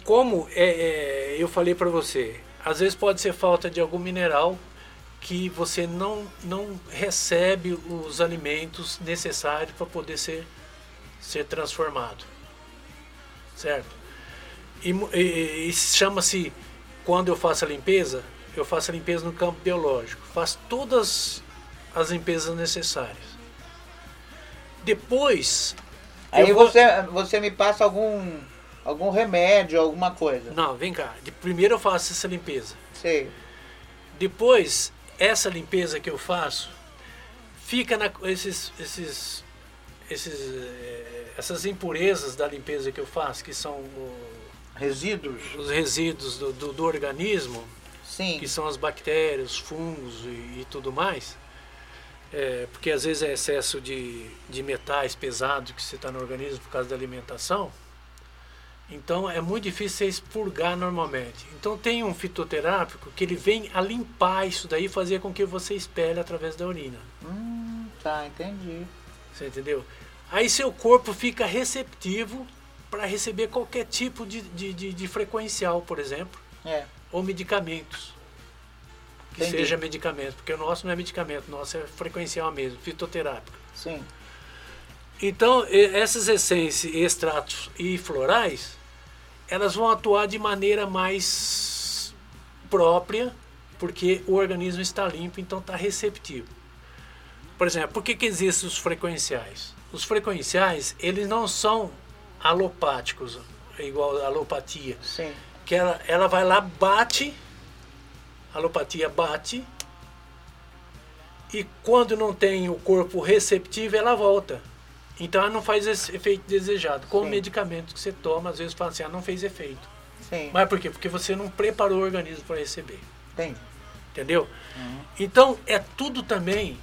Como é, é, eu falei para você, às vezes pode ser falta de algum mineral que você não, não recebe os alimentos necessários para poder ser, ser transformado. Certo? E, e- e chama-se, quando eu faço a limpeza, eu faço a limpeza no campo biológico. Faço todas as limpezas necessárias. Depois. Aí vou- você, você me passa algum, algum remédio, alguma coisa. Não, vem cá. De- Primeiro eu faço essa limpeza. Sei. Depois, essa limpeza que eu faço, fica na, esses, esses, esses, eh, essas impurezas da limpeza que eu faço, que são o- Resíduos? os resíduos do, do, do organismo, Sim. que são as bactérias, os fungos e, e tudo mais, é, porque às vezes é excesso de, de metais pesados que você está no organismo por causa da alimentação, então é muito difícil você expurgar normalmente. Então tem um fitoterápico que ele vem a limpar isso daí e fazer com que você expele através da urina. Hum, tá, entendi. Você entendeu? Aí seu corpo fica receptivo para receber qualquer tipo de, de, de, de frequencial, por exemplo, É. ou medicamentos. Que Entendi. seja medicamento, porque o nosso não é medicamento, o nosso é frequencial mesmo, fitoterápico. Sim. Então, essas essências, extratos e florais, elas vão atuar de maneira mais própria, porque o organismo está limpo, então está receptivo. Por exemplo, por que, que existem os frequenciais? Os frequenciais, eles não são alopáticos, igual a alopatia. Sim. Que ela, ela vai lá, bate, a alopatia bate, e quando não tem o corpo receptivo, ela volta. Então ela não faz esse efeito desejado. Com o Sim. medicamento que você toma, às vezes fala assim, ah, não fez efeito. Sim. Mas por quê? Porque você não preparou o organismo para receber. Entendi. Entendeu? Então é tudo também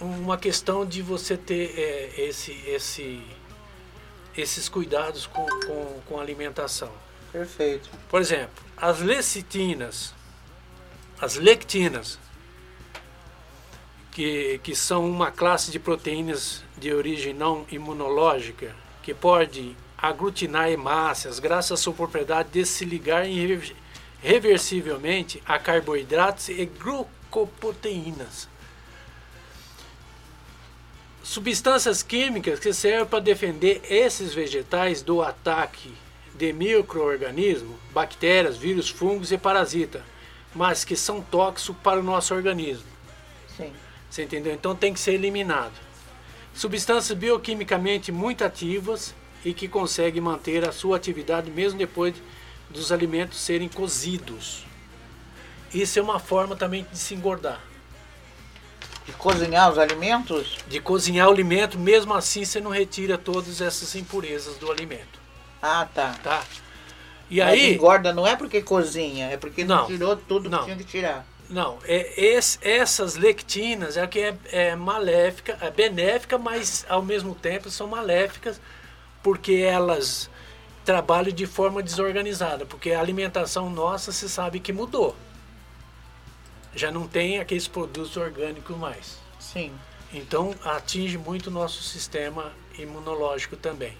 uma questão de você ter é, esse, esse, esses cuidados com, com, com a alimentação. Perfeito. Por exemplo, as lecitinas, as lectinas, que, que são uma classe de proteínas de origem não imunológica, que pode aglutinar hemácias graças à sua propriedade de se ligar irrever- reversivelmente a carboidratos e glucoproteínas. Substâncias químicas que servem para defender esses vegetais do ataque de micro-organismos, bactérias, vírus, fungos e parasitas, mas que são tóxicos para o nosso organismo. Sim. Você entendeu? Então tem que ser eliminado. Substâncias bioquimicamente muito ativas e que conseguem manter a sua atividade mesmo depois dos alimentos serem cozidos. Isso é uma forma também de se engordar. De cozinhar os alimentos? De cozinhar o alimento, mesmo assim você não retira todas essas impurezas do alimento. Ah, tá. Tá? E Mas aí. engorda não é porque cozinha, é porque não, Não. tirou tudo Não. que tinha que tirar. Não, é, es- essas lectinas é que é, é maléfica, é benéfica, mas ao mesmo tempo são maléficas porque elas trabalham de forma desorganizada, porque a alimentação nossa se sabe que mudou. Já não tem aqueles produtos orgânicos mais. Sim. Então atinge muito o nosso sistema imunológico também.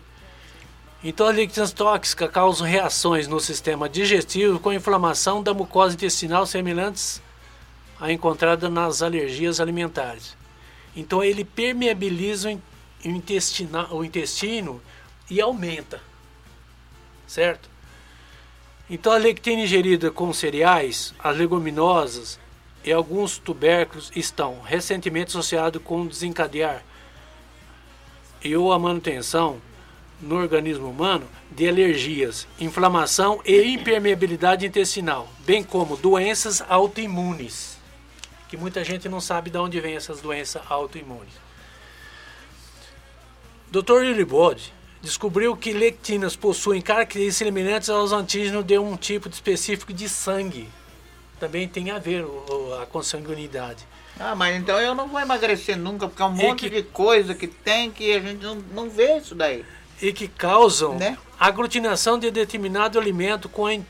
Então, as lectinas tóxicas causam reações no sistema digestivo com inflamação da mucosa intestinal semelhantes à encontrada nas alergias alimentares. Então, ele permeabiliza o o intestino e aumenta. Certo? Então, a lectina ingerida com cereais, as leguminosas e alguns tubérculos estão recentemente associados com desencadear e ou a manutenção no organismo humano de alergias, inflamação e impermeabilidade intestinal, bem como doenças autoimunes, que muita gente não sabe de onde vem essas doenças autoimunes. Dr. Willibod descobriu que lectinas possuem características semelhantes aos antígenos de um tipo específico de sangue. Também tem a ver a consanguinidade. Ah, mas então eu não vou emagrecer nunca, porque é um E monte que- de coisa que tem que a gente não, não vê isso daí. E que causam Né? aglutinação de determinado alimento com,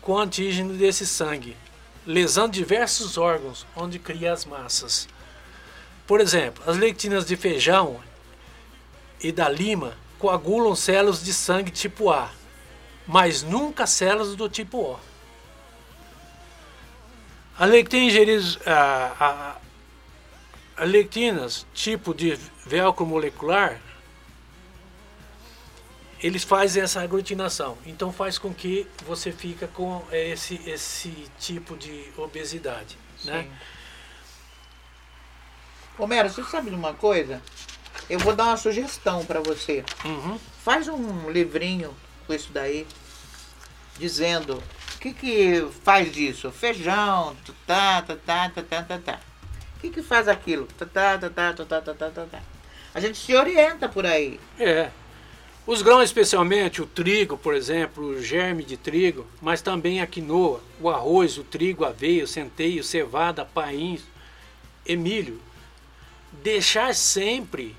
com antígeno desse sangue, lesando diversos órgãos onde cria as massas. Por exemplo, as lectinas de feijão e da lima coagulam células de sangue tipo A, mas nunca células do tipo O. A lectina ingerida, a, a, a lectinas, tipo de velcro molecular, eles fazem essa aglutinação. Então faz com que você fica com esse, esse tipo de obesidade. Né? Homero, você sabe de uma coisa? Eu vou dar uma sugestão para você. Uhum. Faz um livrinho com isso daí, dizendo o que que faz disso? Feijão, tá, tá, tá, tá, tá, tá, tá. O que que faz aquilo? Tá, tá, tá, tá, tá, tá, tá, tá, tá. A gente se orienta por aí. É. Os grãos, especialmente o trigo, por exemplo, o germe de trigo, mas também a quinoa, o arroz, o trigo, aveia, o centeio, cevada, paim e milho. Deixar sempre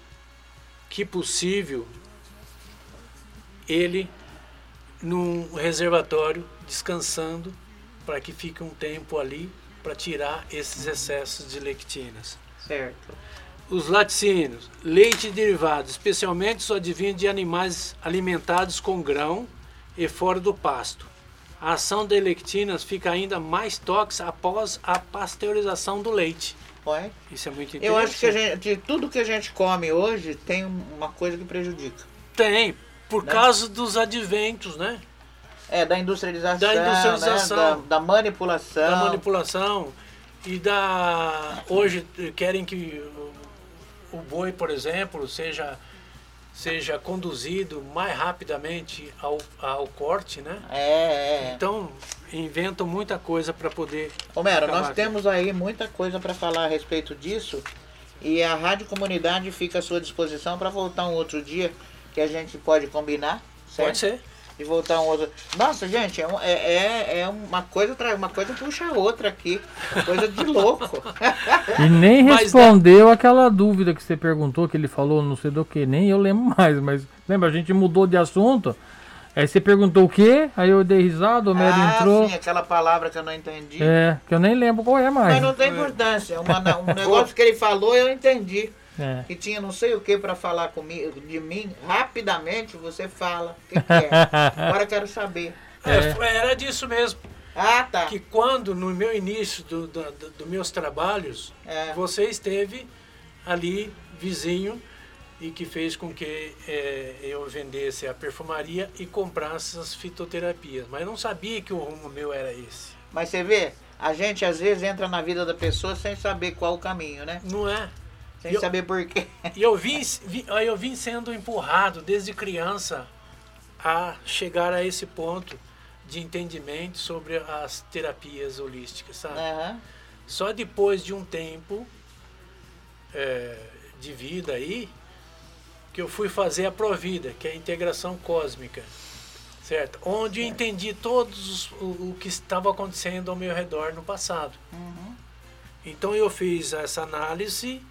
que possível ele num reservatório descansando para que fique um tempo ali para tirar esses excessos de lectinas. Certo. Os laticínios, leite derivado, especialmente só advinha de animais alimentados com grão e fora do pasto. A ação de lectinas fica ainda mais tóxica após a pasteurização do leite. Ué? Isso é muito interessante. Eu acho que gente, de tudo que a gente come hoje tem uma coisa que prejudica. Tem, por Né? causa dos adventos, né? É, da industrialização, Da industrialização. né? da, da manipulação. Da manipulação e da hoje querem que o- boi, por exemplo, seja seja conduzido mais rapidamente ao, ao corte, né? É, é. Então inventam muita coisa para poder. Homero, nós com- temos aí muita coisa para falar a respeito disso e a Rádio Comunidade fica à sua disposição para voltar um outro dia que a gente pode combinar, certo? Pode ser. E voltar um outro. Nossa, gente, é, é, é, é uma coisa uma coisa puxa a outra aqui, coisa de louco. E nem Mas respondeu aquela dúvida que você perguntou, que ele falou não sei do que, nem eu lembro mais, mas lembra, a gente mudou de assunto. Aí você perguntou o quê? Aí eu dei risada, o Homero ah, entrou. sim, aquela palavra que eu não entendi. É, que eu nem lembro qual é mais. Mas não tem importância. Uma- um negócio que ele falou, eu entendi. É. Que tinha não sei o que para falar comigo, de mim. Rapidamente você fala. O que, que é? Agora eu quero saber. É, foi- Era disso mesmo. Ah, tá. Que quando, no meu início dos do, do- dos meus trabalhos, É. você esteve ali, vizinho, e que fez com que eh, eu vendesse a perfumaria e comprasse as fitoterapias. Mas eu não sabia que o rumo meu era esse. Mas você vê, a gente às vezes entra na vida da pessoa sem saber qual o caminho, né? Não é? Sem Eu- saber por quê. E eu vim, vi- aí eu vim sendo empurrado desde criança a chegar a esse ponto de entendimento sobre as terapias holísticas, sabe? Aham. Só depois de um tempo é, de vida aí que eu fui fazer a Provida, que é a integração cósmica, certo? Onde eu entendi todos os- o, o que estava acontecendo ao meu redor no passado. Então eu fiz essa análise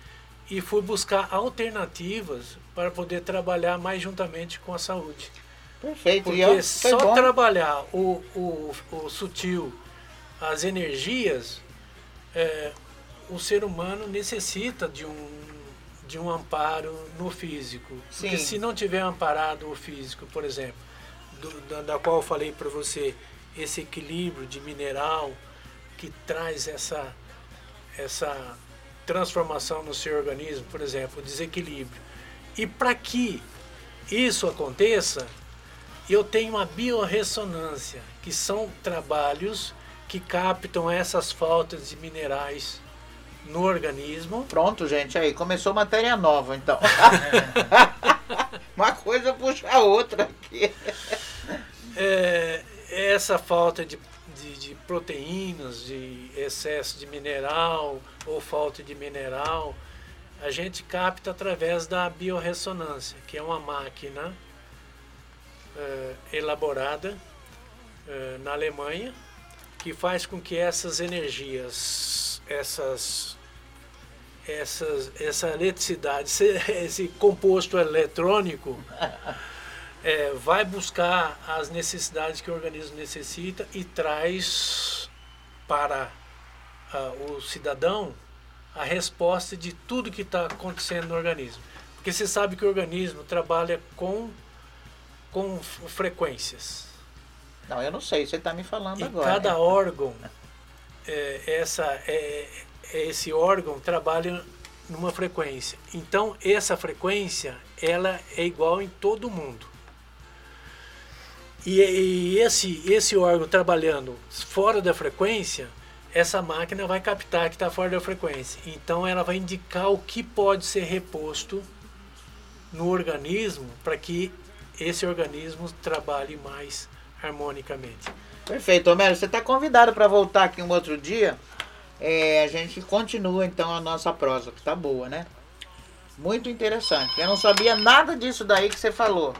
e fui buscar alternativas para poder trabalhar mais juntamente com a saúde. Perfeito. Porque e foi só bom. trabalhar o, o, o sutil, as energias, é, o ser humano necessita de um, de um amparo no físico. Porque Sim. se não tiver amparado o físico, por exemplo, do- da, da qual eu falei para você, esse equilíbrio de mineral que traz essa, essa transformação no seu organismo, por exemplo, desequilíbrio. E para que isso aconteça, eu tenho uma biorressonância, que são trabalhos que captam essas faltas de minerais no organismo. Pronto, gente, aí começou matéria nova, então. Uma coisa puxa a outra aqui. É, essa falta de, de, de proteínas, de excesso de mineral ou falta de mineral, a gente capta através da biorressonância, que é uma máquina é, elaborada é, na Alemanha, que faz com que essas energias, essas, essas, essa eletricidade, esse, esse composto eletrônico, é, vai buscar as necessidades que o organismo necessita e traz para ah, o cidadão a resposta de tudo que está acontecendo no organismo. Porque você sabe que o organismo trabalha com, com frequências. Não, eu não sei, você está me falando E agora. cada né? órgão é, essa, é, é esse órgão trabalha numa frequência. Então, essa frequência ela é igual em todo mundo. E, e esse, esse órgão trabalhando fora da frequência, essa máquina vai captar que está fora da frequência. Então, ela vai indicar o que pode ser reposto no organismo para que esse organismo trabalhe mais harmonicamente. Perfeito, Homero. Você está convidado para voltar aqui um outro dia. É, a gente continua então a nossa prosa, que tá boa, né? Muito interessante. Eu não sabia nada disso daí que você falou.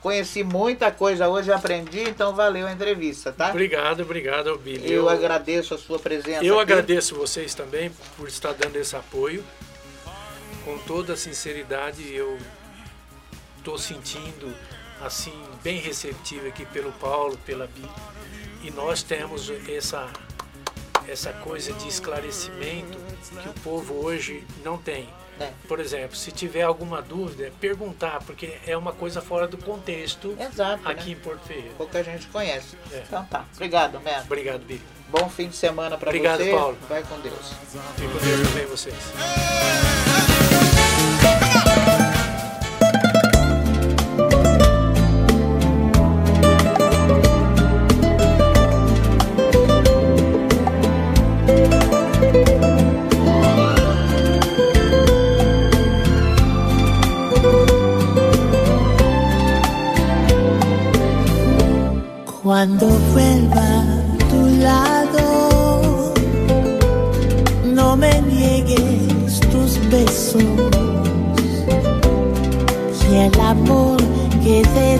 Conheci muita coisa hoje, aprendi, então valeu a entrevista, tá? Obrigado, obrigado, Billy. Eu, eu agradeço a sua presença. Eu aqui. agradeço vocês também por estar dando esse apoio. Com toda sinceridade, eu estou sentindo assim bem receptivo aqui pelo Paulo, pela Bi. E nós temos essa essa coisa de esclarecimento que o povo hoje não tem. É. Por exemplo, se tiver alguma dúvida, perguntar, porque é uma coisa fora do contexto Exato, aqui né? em Porto Ferreira. Pouca gente conhece. É. Então tá. Obrigado, Homero. Obrigado, Billy. Bom fim de semana para você. Obrigado, Paulo. Vai com Deus. Fique com Deus também vocês. Cuando vuelva a tu lado, no me niegues tus besos y el amor que te he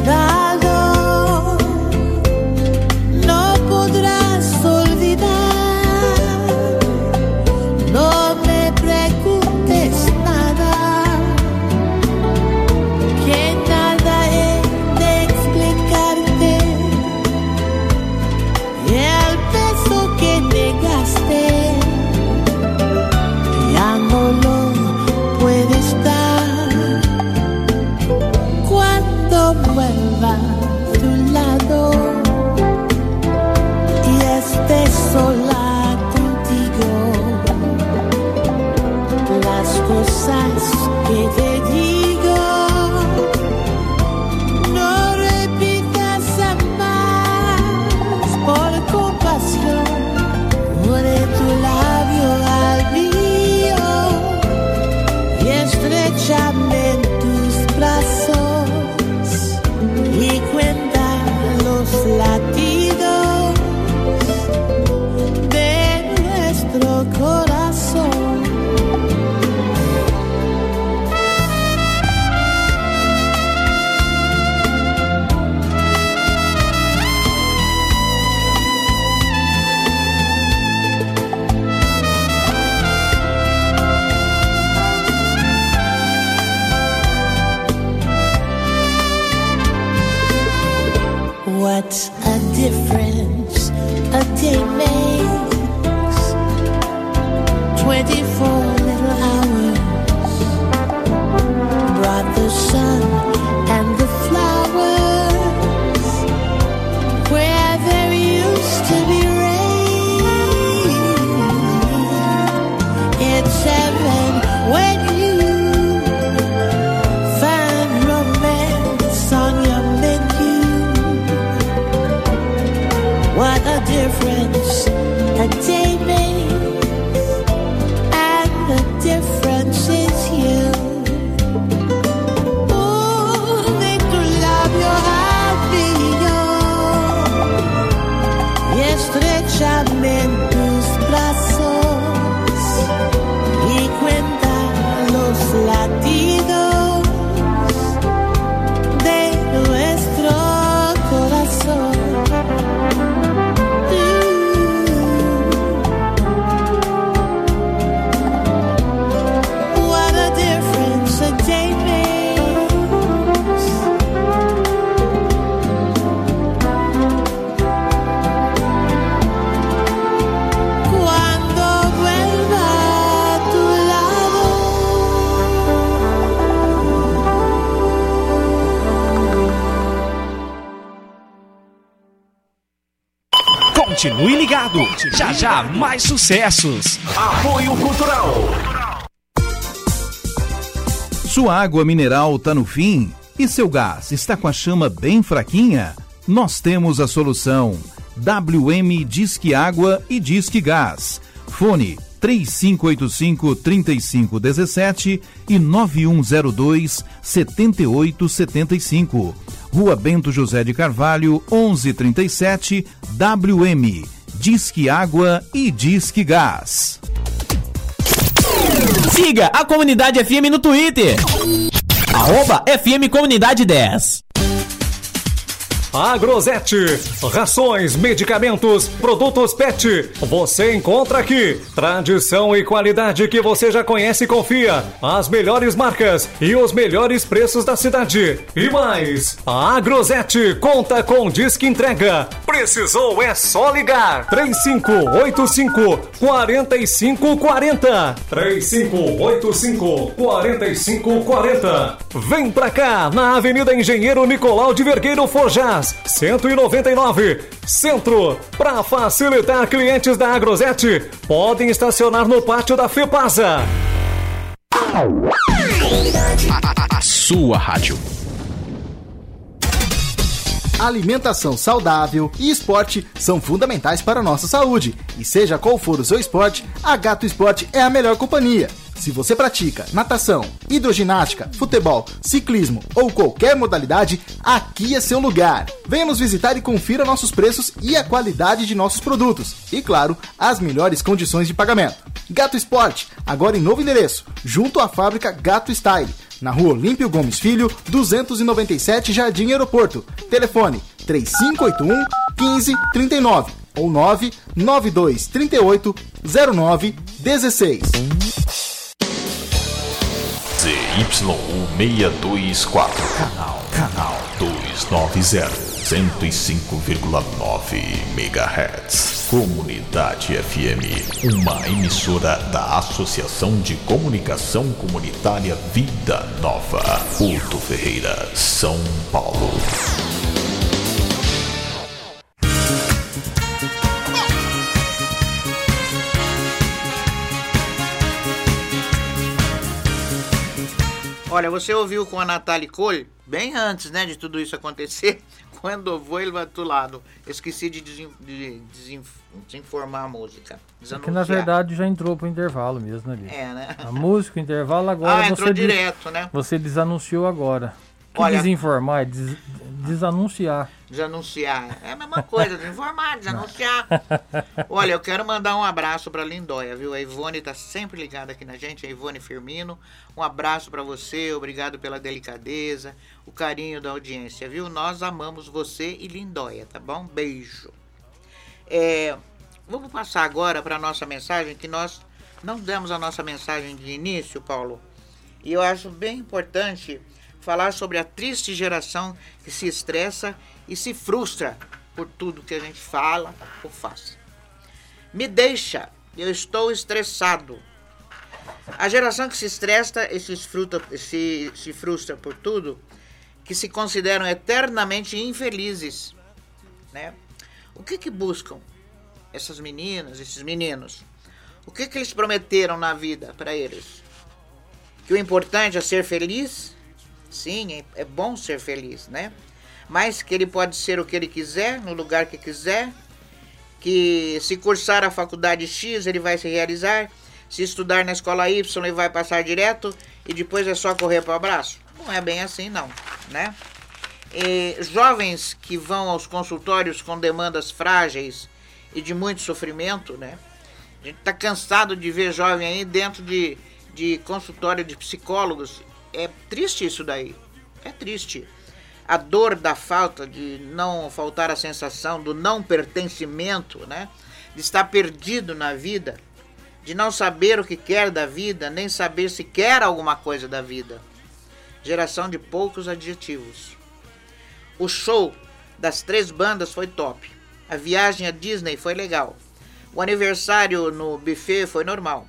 Já mais sucessos. Apoio Cultural. Sua água mineral tá no fim e seu gás está com a chama bem fraquinha? Nós temos a solução. WM Disque Água e Disque Gás. Fone 3585 3517 e 9102 7875. Rua Bento José de Carvalho, 1137, WM. Disque Água e Disque Gás. Siga a Comunidade FM no Twitter. Arroba FM Comunidade 10. Agrosete, rações, medicamentos, produtos PET. Você encontra aqui. Tradição e qualidade que você já conhece e confia. As melhores marcas e os melhores preços da cidade. E mais, a Agrosete conta com disque entrega. Precisou é só ligar. 3585 4540. 3585 4540. Vem pra cá, na Avenida Engenheiro Nicolau de Vergueiro Forjas. 199, Centro. Para facilitar clientes da Agrosete, podem estacionar no pátio da Fepasa. A sua rádio. Alimentação saudável e esporte são fundamentais para a nossa saúde. E seja qual for o seu esporte, a Gato Esporte é a melhor companhia. Se você pratica natação, hidroginástica, futebol, ciclismo ou qualquer modalidade, aqui é seu lugar. Venha nos visitar e confira nossos preços e a qualidade de nossos produtos. E claro, as melhores condições de pagamento. Gato Esporte, agora em novo endereço, junto à fábrica Gato Style, na rua Olímpio Gomes Filho, 297 Jardim Aeroporto. Telefone 3581 1539 ou 992 38 09 16. ZYU624, canal, canal 290, 105,9 MHz. Comunidade FM, uma emissora da Associação de Comunicação Comunitária Vida Nova. Porto Ferreira, São Paulo. Olha, você ouviu com a Nathalie Cole, bem antes né, de tudo isso acontecer, quando eu vou ele vai do lado. Esqueci de, desin, de desin, desinformar a música. Porque na verdade já entrou pro intervalo mesmo ali. É, né? A música, o intervalo agora. Ah, entrou você direto, né? Você desanunciou agora. Que Olha- desinformar des, desanunciar. Desanunciar. É a mesma coisa, desinformar, desanunciar. Olha, eu quero mandar um abraço pra Lindóia, viu? A Ivone tá sempre ligada aqui na gente, a Ivone Firmino. Um abraço pra você, obrigado pela delicadeza, o carinho da audiência, viu? Nós amamos você e Lindóia, tá bom? Beijo. É, vamos passar agora para nossa mensagem, que nós não demos a nossa mensagem de início, Paulo. E eu acho bem importante falar sobre a triste geração que se estressa e se frustra por tudo que a gente fala ou faz. Me deixa, eu estou estressado. A geração que se estressa e se frustra, se, se frustra por tudo, que se consideram eternamente infelizes, né? O que que buscam essas meninas, esses meninos? O que que eles prometeram na vida para eles? Que o importante é ser feliz? Sim, é, é bom ser feliz, né? Mas que ele pode ser o que ele quiser, no lugar que quiser, que se cursar a faculdade X ele vai se realizar, se estudar na escola Y ele vai passar direto e depois é só correr para o abraço? Não é bem assim não, né? E jovens que vão aos consultórios com demandas frágeis e de muito sofrimento, né? A gente tá cansado de ver jovem aí dentro de, de consultório de psicólogos. É triste isso daí. É triste. A dor da falta, de não faltar a sensação do não pertencimento, né? De estar perdido na vida, de não saber o que quer da vida, nem saber se quer alguma coisa da vida. Geração de poucos adjetivos. O show das três bandas foi top. A viagem à Disney foi legal. O aniversário no buffet foi normal.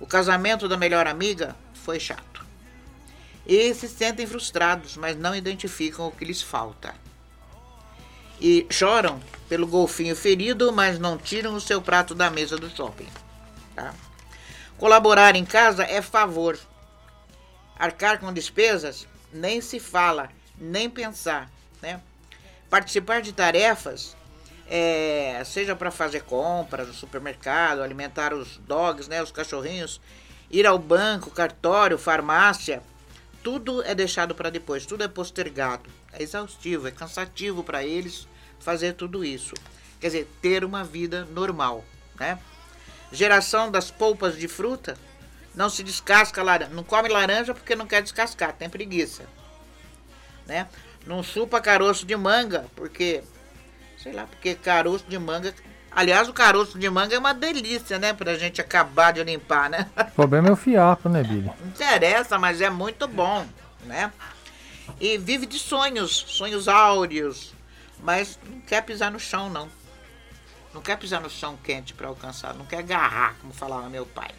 O casamento da melhor amiga foi chato. E se sentem frustrados, mas não identificam o que lhes falta. E choram pelo golfinho ferido, mas não tiram o seu prato da mesa do shopping. Tá? Colaborar em casa é favor. Arcar com despesas, nem se fala, nem pensar. Né? Participar de tarefas, é, seja para fazer compras no supermercado, alimentar os dogs, né, os cachorrinhos, ir ao banco, cartório, farmácia, tudo é deixado para depois, tudo é postergado. É exaustivo, é cansativo para eles fazer tudo isso. Quer dizer, ter uma vida normal, né? Geração das polpas de fruta, não se descasca laranja, não come laranja porque não quer descascar, tem preguiça, né? Não chupa caroço de manga porque sei lá, porque caroço de manga Aliás, o caroço de manga é uma delícia, né? Pra gente acabar de limpar, né? O problema é o fiapo, né, Billy? Não interessa, mas é muito bom, né? E vive de sonhos, sonhos áureos, mas não quer pisar no chão, não. Não quer pisar no chão quente para alcançar, não quer agarrar, como falava meu pai.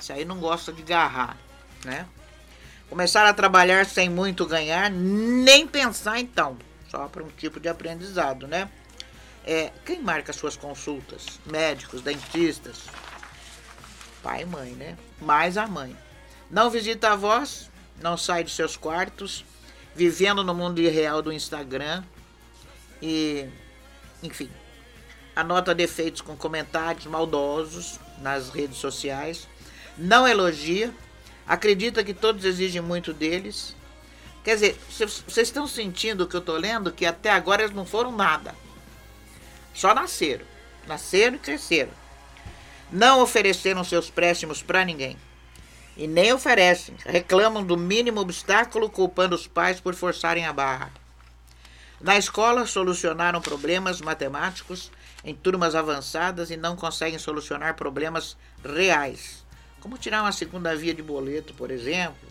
Isso aí não gosta de agarrar, né? Começar a trabalhar sem muito ganhar, nem pensar então, só para um tipo de aprendizado, né? É, quem marca suas consultas? Médicos, dentistas. Pai e mãe, né? Mais a mãe. Não visita avós, não sai de seus quartos, vivendo no mundo irreal do Instagram. E, enfim, anota defeitos com comentários maldosos nas redes sociais. Não elogia, acredita que todos exigem muito deles. Quer dizer, vocês estão sentindo o que eu estou lendo? Que até agora eles não foram nada. Só nasceram. Nasceram e cresceram. Não ofereceram seus préstimos para ninguém. E nem oferecem. Reclamam do mínimo obstáculo, culpando os pais por forçarem a barra. Na escola, solucionaram problemas matemáticos em turmas avançadas e não conseguem solucionar problemas reais, como tirar uma segunda via de boleto, por exemplo,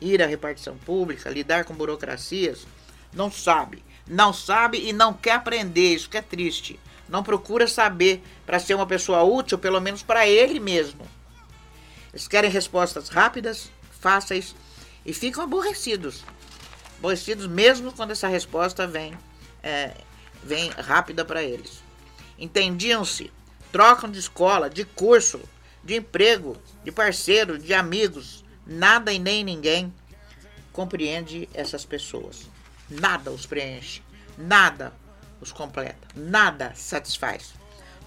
ir à repartição pública, lidar com burocracias. Não sabe não sabe e não quer aprender, isso que é triste. Não procura saber para ser uma pessoa útil, pelo menos para ele mesmo. Eles querem respostas rápidas, fáceis e ficam aborrecidos. Aborrecidos mesmo quando essa resposta vem, é, vem rápida para eles. Entendiam-se, trocam de escola, de curso, de emprego, de parceiro, de amigos. Nada e nem ninguém compreende essas pessoas. Nada os preenche, nada os completa, nada satisfaz.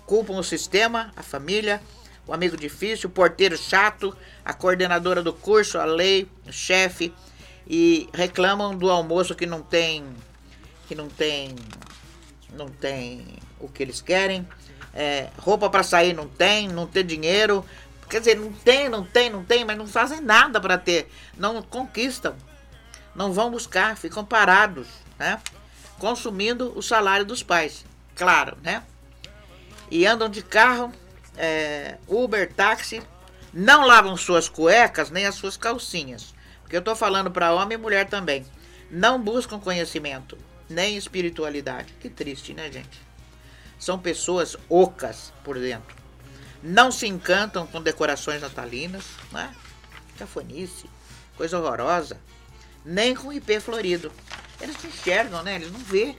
Culpam o sistema, a família, o amigo difícil, o porteiro chato, a coordenadora do curso, a lei, o chefe e reclamam do almoço que não tem que não tem não tem o que eles querem, é, roupa para sair não tem, não tem dinheiro, quer dizer, não tem, não tem, não tem, mas não fazem nada para ter, não conquistam não vão buscar, ficam parados, né? Consumindo o salário dos pais, claro, né? E andam de carro, é, Uber, táxi, não lavam suas cuecas nem as suas calcinhas. Porque eu estou falando para homem e mulher também. Não buscam conhecimento, nem espiritualidade. Que triste, né, gente? São pessoas ocas por dentro. Não se encantam com decorações natalinas, né? Cafonice, coisa horrorosa nem com IP florido. Eles não enxergam, né? Eles não vê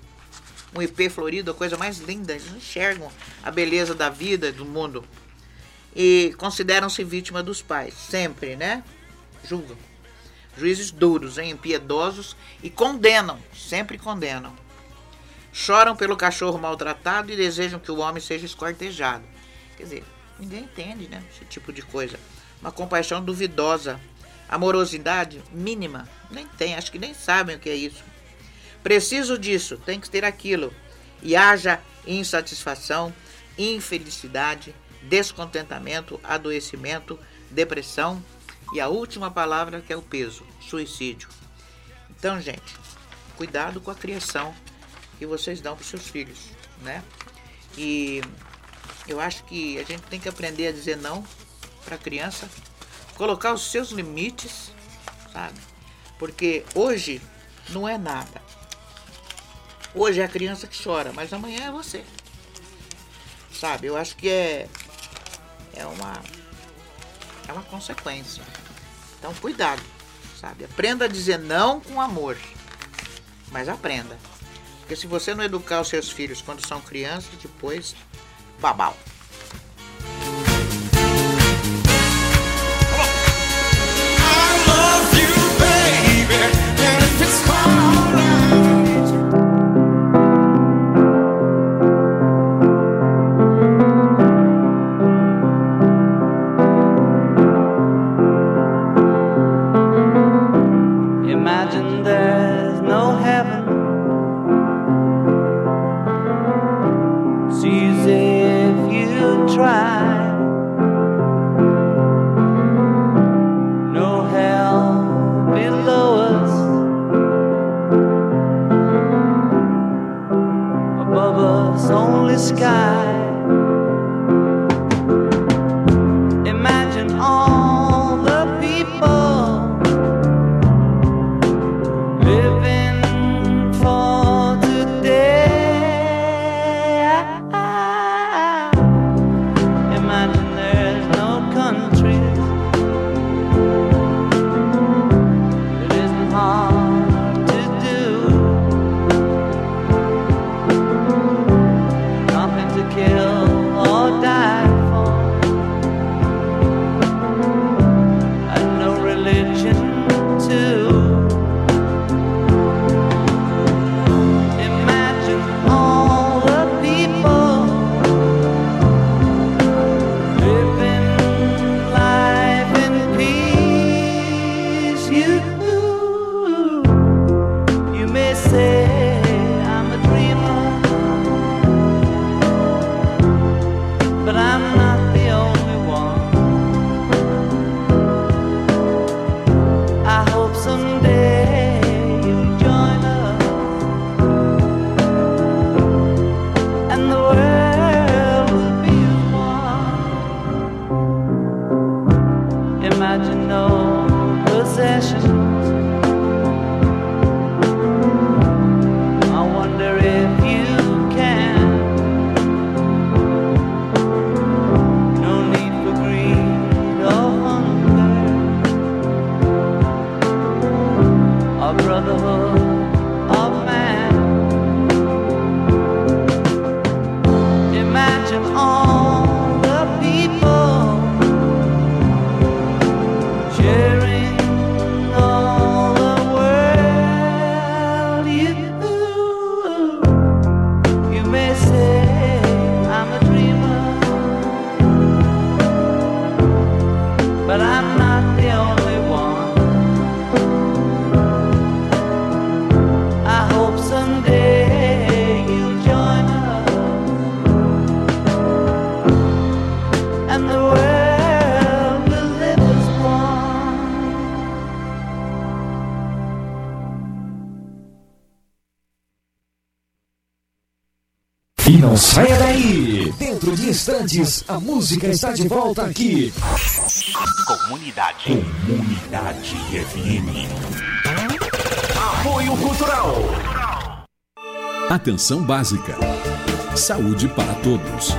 um IP florido, a coisa mais linda. Eles não enxergam a beleza da vida, do mundo. E consideram-se vítima dos pais, sempre, né? Julgam. Juízes duros, hein? impiedosos e condenam, sempre condenam. Choram pelo cachorro maltratado e desejam que o homem seja esquartejado. Quer dizer, ninguém entende, né? Esse tipo de coisa. Uma compaixão duvidosa Amorosidade mínima? Nem tem, acho que nem sabem o que é isso. Preciso disso, tem que ter aquilo. E haja insatisfação, infelicidade, descontentamento, adoecimento, depressão e a última palavra que é o peso, suicídio. Então, gente, cuidado com a criação que vocês dão para seus filhos, né? E eu acho que a gente tem que aprender a dizer não para a criança colocar os seus limites, sabe? Porque hoje não é nada. Hoje é a criança que chora, mas amanhã é você. Sabe? Eu acho que é é uma é uma consequência. Então cuidado, sabe? Aprenda a dizer não com amor. Mas aprenda. Porque se você não educar os seus filhos quando são crianças, depois, babau. A música está de volta aqui. Comunidade. Comunidade FM. Apoio Cultural. Atenção básica. Saúde para todos.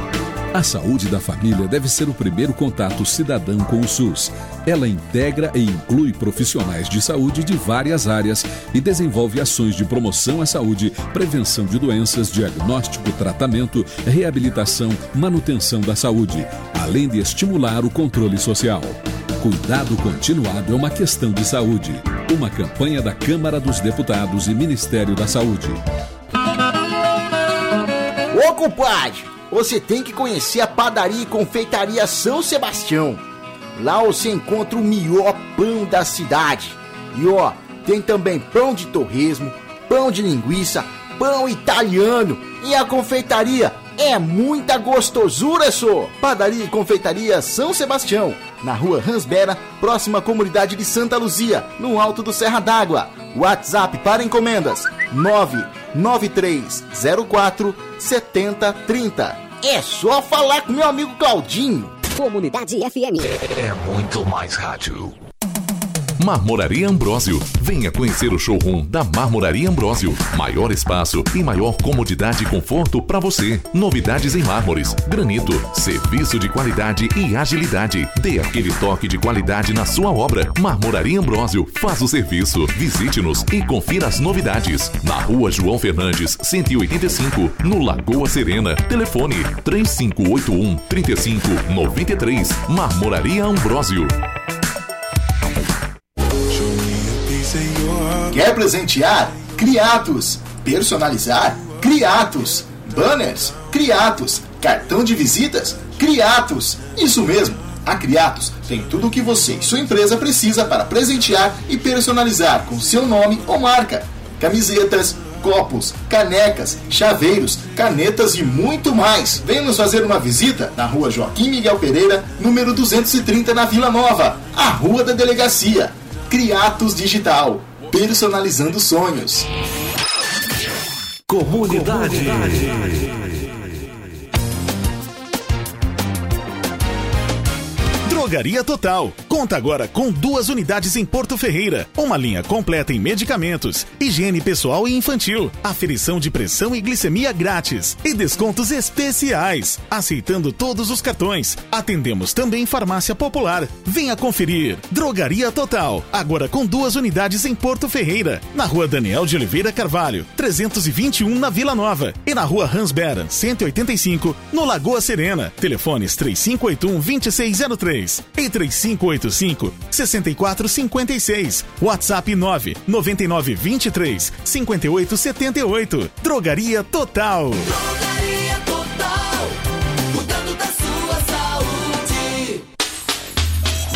A saúde da família deve ser o primeiro contato cidadão com o SUS. Ela integra e inclui profissionais de saúde de várias áreas e desenvolve ações de promoção à saúde, prevenção de doenças, diagnóstico, tratamento, reabilitação, manutenção da saúde, além de estimular o controle social. Cuidado continuado é uma questão de saúde. Uma campanha da Câmara dos Deputados e Ministério da Saúde. Ô compadre, você tem que conhecer a padaria e confeitaria São Sebastião. Lá você encontra o melhor pão da cidade. E ó, tem também pão de torresmo, pão de linguiça, pão italiano. E a confeitaria é muita gostosura, só. Padaria e confeitaria São Sebastião, na rua Ransbera, próxima à comunidade de Santa Luzia, no alto do Serra d'Água. WhatsApp para encomendas: 99304 7030. É só falar com meu amigo Claudinho. Comunidade FM. É muito mais rádio. Marmoraria Ambrósio. Venha conhecer o showroom da Marmoraria Ambrósio. Maior espaço e maior comodidade e conforto para você. Novidades em mármores, granito, serviço de qualidade e agilidade. Dê aquele toque de qualidade na sua obra. Marmoraria Ambrósio faz o serviço. Visite-nos e confira as novidades. Na rua João Fernandes, 185, no Lagoa Serena. Telefone 3581 3593. Marmoraria Ambrósio. Quer presentear? Criatos. Personalizar? Criatos. Banners? Criatos. Cartão de visitas? Criatos. Isso mesmo. A Criatos tem tudo o que você e sua empresa precisa para presentear e personalizar com seu nome ou marca. Camisetas, copos, canecas, chaveiros, canetas e muito mais. Venha nos fazer uma visita na rua Joaquim Miguel Pereira, número 230 na Vila Nova, a Rua da Delegacia. Criatos Digital, personalizando sonhos. Comunidade. Drogaria Total. Conta agora com duas unidades em Porto Ferreira. Uma linha completa em medicamentos, higiene pessoal e infantil, aferição de pressão e glicemia grátis e descontos especiais. Aceitando todos os cartões. Atendemos também farmácia popular. Venha conferir. Drogaria Total. Agora com duas unidades em Porto Ferreira. Na rua Daniel de Oliveira Carvalho, 321 na Vila Nova. E na rua Hans Beran, 185, no Lagoa Serena. Telefones 3581 2603 e 3585 6456. WhatsApp 9 99 23 58 78. Drogaria Total. Drogaria Total, cuidando da sua saúde.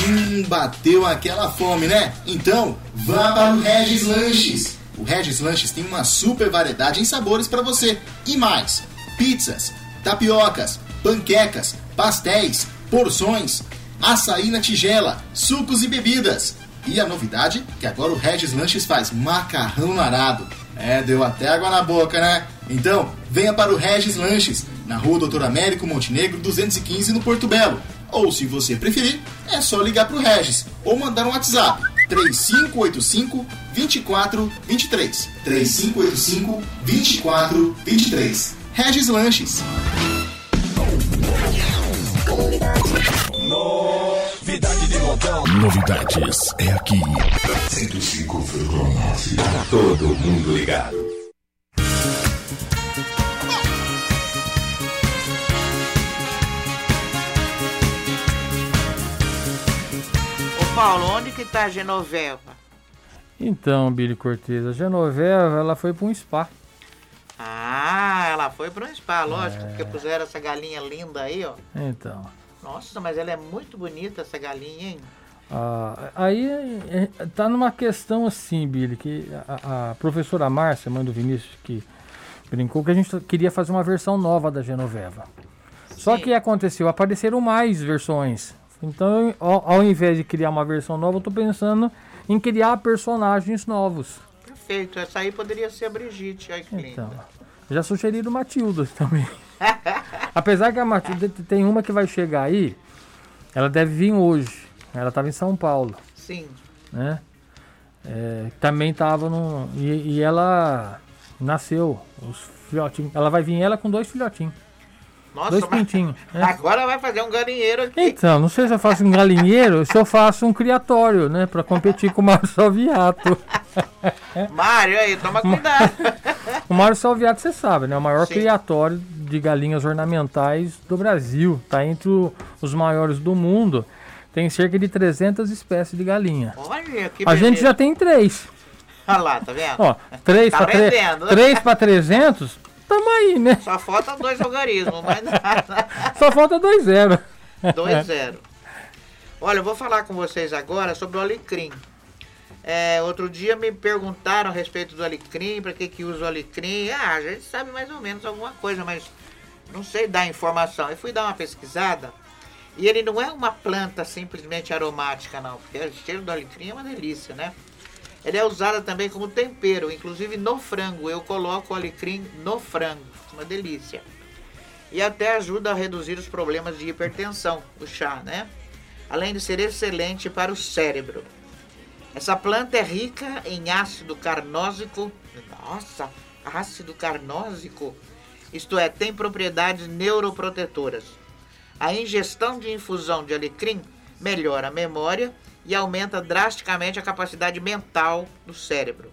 Hum, bateu aquela fome, né? Então, vá para o Regis Lanches. O Regis Lanches tem uma super variedade em sabores para você. E mais: pizzas, tapiocas, panquecas, pastéis, porções, açaí na tigela, sucos e bebidas. E a novidade que agora o Regis Lanches faz macarrão no. É, deu até água na boca, né? Então, venha para o Regis Lanches, na rua Doutor Américo Montenegro 215 no Porto Belo. Ou se você preferir, é só ligar para o Regis ou mandar um WhatsApp 3585 2423. 3585 2423. Regis Lanches. Novidades é aqui. 105,9. Todo mundo ligado. Ô Paulo, onde que tá a Genoveva? Então, Billy Cortez, a Genoveva, ela foi para um spa. Ah, ela foi para um spa, lógico, É. porque puseram essa galinha linda aí, ó. Então, Nossa, mas ela é muito bonita, essa galinha, hein? ah, aí é, tá numa questão assim, Billy, que a, a professora Márcia, mãe do Vinícius, que brincou que a gente queria fazer uma versão nova da Genoveva. Só que aconteceu, apareceram mais versões. Então, ao, ao invés de criar uma versão nova, eu tô pensando em criar personagens novos. Perfeito, essa aí poderia ser a Brigitte, olha que linda. Então, já sugeriram Matilda também. Apesar que a Matilda tem uma que vai chegar aí, ela deve vir hoje. Ela estava em São Paulo, Sim. né? É, também estava no. E, e ela nasceu, os filhotinhos. Ela vai vir ela com dois filhotinhos. Nossa, dois pintinhos. né? agora vai fazer um galinheiro aqui. Então, não sei se eu faço um galinheiro ou se eu faço um criatório, né? Pra competir com o Mário Salviato. Mário, aí, toma cuidado. O Mário Salviato, você sabe, né? O maior Sim. criatório de galinhas ornamentais do Brasil. Tá entre os maiores do mundo. Tem cerca de 300 espécies de galinha. Olha, que A gente já tem três. Olha lá, tá vendo? Ó, três Tá para tre aprendendo. três para 300, tamo aí, né? Só falta dois algarismos, mas nada. Só falta dois zero. 2-0. Olha, eu vou falar com vocês agora sobre o alecrim. É, outro dia me perguntaram a respeito do alecrim, para que que usa o alecrim. Ah, a gente sabe mais ou menos alguma coisa, mas não sei dar informação. Eu fui dar uma pesquisada e ele não é uma planta simplesmente aromática, não, porque o cheiro do alecrim é uma delícia, né? Ele é usado também como tempero, inclusive no frango. Eu coloco o alecrim no frango, uma delícia. E até ajuda a reduzir os problemas de hipertensão, o chá, né? Além de ser excelente para o cérebro. Essa planta é rica em ácido carnósico. Nossa, ácido carnósico. Isto é, tem propriedades neuroprotetoras. A ingestão de infusão de alecrim melhora a memória e aumenta drasticamente a capacidade mental do cérebro.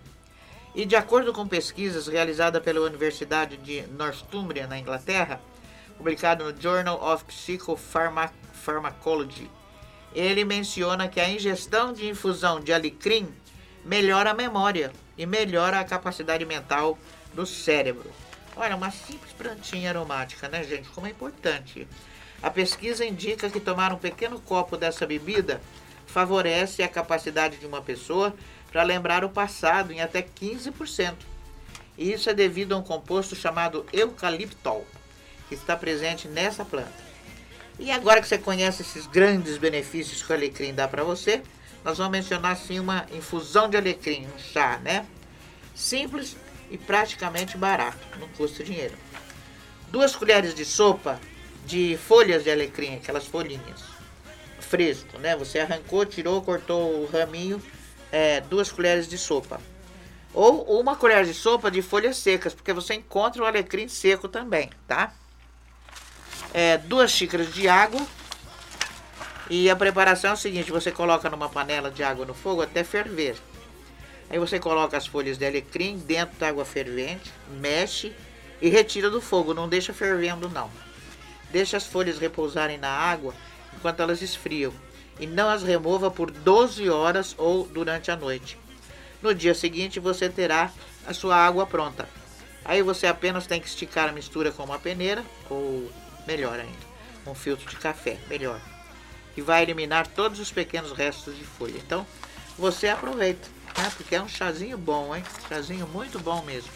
E de acordo com pesquisas realizadas pela Universidade de Northumbria, na Inglaterra, publicado no Journal of Psychopharmacology, ele menciona que a ingestão de infusão de alecrim melhora a memória e melhora a capacidade mental do cérebro. Olha, uma simples plantinha aromática, né, gente? Como é importante. A pesquisa indica que tomar um pequeno copo dessa bebida favorece a capacidade de uma pessoa para lembrar o passado em até 15%. E isso é devido a um composto chamado eucaliptol, que está presente nessa planta. E agora que você conhece esses grandes benefícios que o alecrim dá para você, nós vamos mencionar assim uma infusão de alecrim, um chá, né? Simples e praticamente barato, não custa dinheiro. Duas colheres de sopa de folhas de alecrim, aquelas folhinhas, fresco, né? Você arrancou, tirou, cortou o raminho, é, duas colheres de sopa. Ou uma colher de sopa de folhas secas, porque você encontra o alecrim seco também, tá? É, duas xícaras de água. E a preparação é o seguinte: você coloca numa panela de água no fogo até ferver. Aí você coloca as folhas de alecrim dentro da água fervente, mexe e retira do fogo. Não deixa fervendo, não. Deixa as folhas repousarem na água enquanto elas esfriam e não as remova por 12 horas ou durante a noite. No dia seguinte você terá a sua água pronta. Aí você apenas tem que esticar a mistura com uma peneira ou melhor ainda, um filtro de café, melhor, que vai eliminar todos os pequenos restos de folha. Então você aproveita, né? Porque é um chazinho bom, hein? Chazinho muito bom mesmo.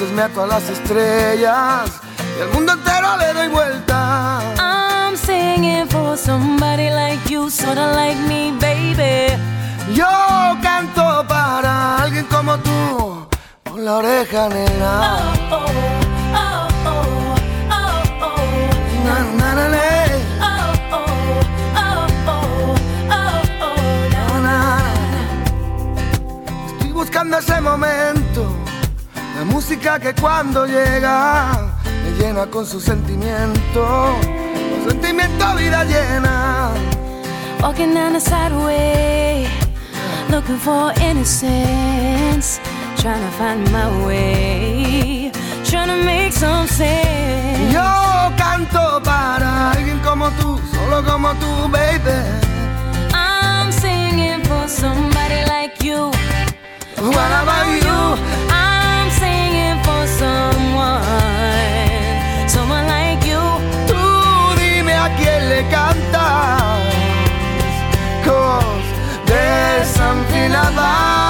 Me ato a las estrellas y al mundo entero le doy vuelta. I'm singing for somebody like you, sorta like me, baby. Yo canto para alguien como tú, con la oreja negra. Oh, oh, oh, oh, oh, oh, Na, na, na, na. oh, oh, oh, oh, oh, oh, buscando ese momento, música que cuando llega me llena con su sentimiento, con sentimiento vida llena. Walking down the sideway, looking for innocence, trying to find my way, trying to make some sense. Yo canto para alguien como tú, solo como tú, baby. I'm singing for somebody like you. What about you? le cantas cos desenfiladas.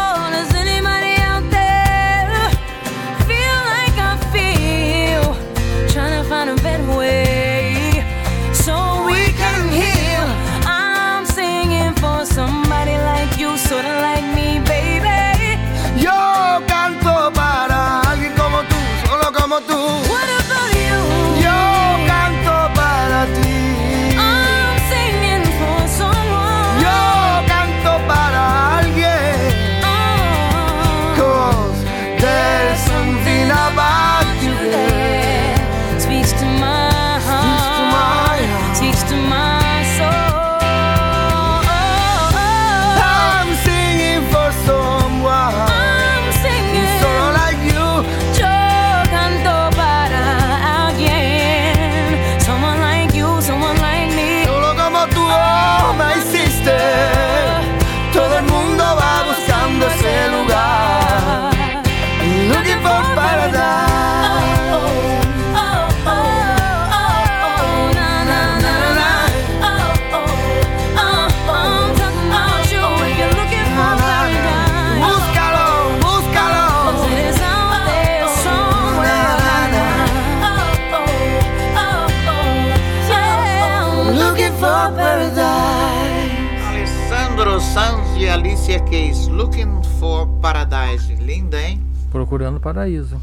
Procurando paraíso.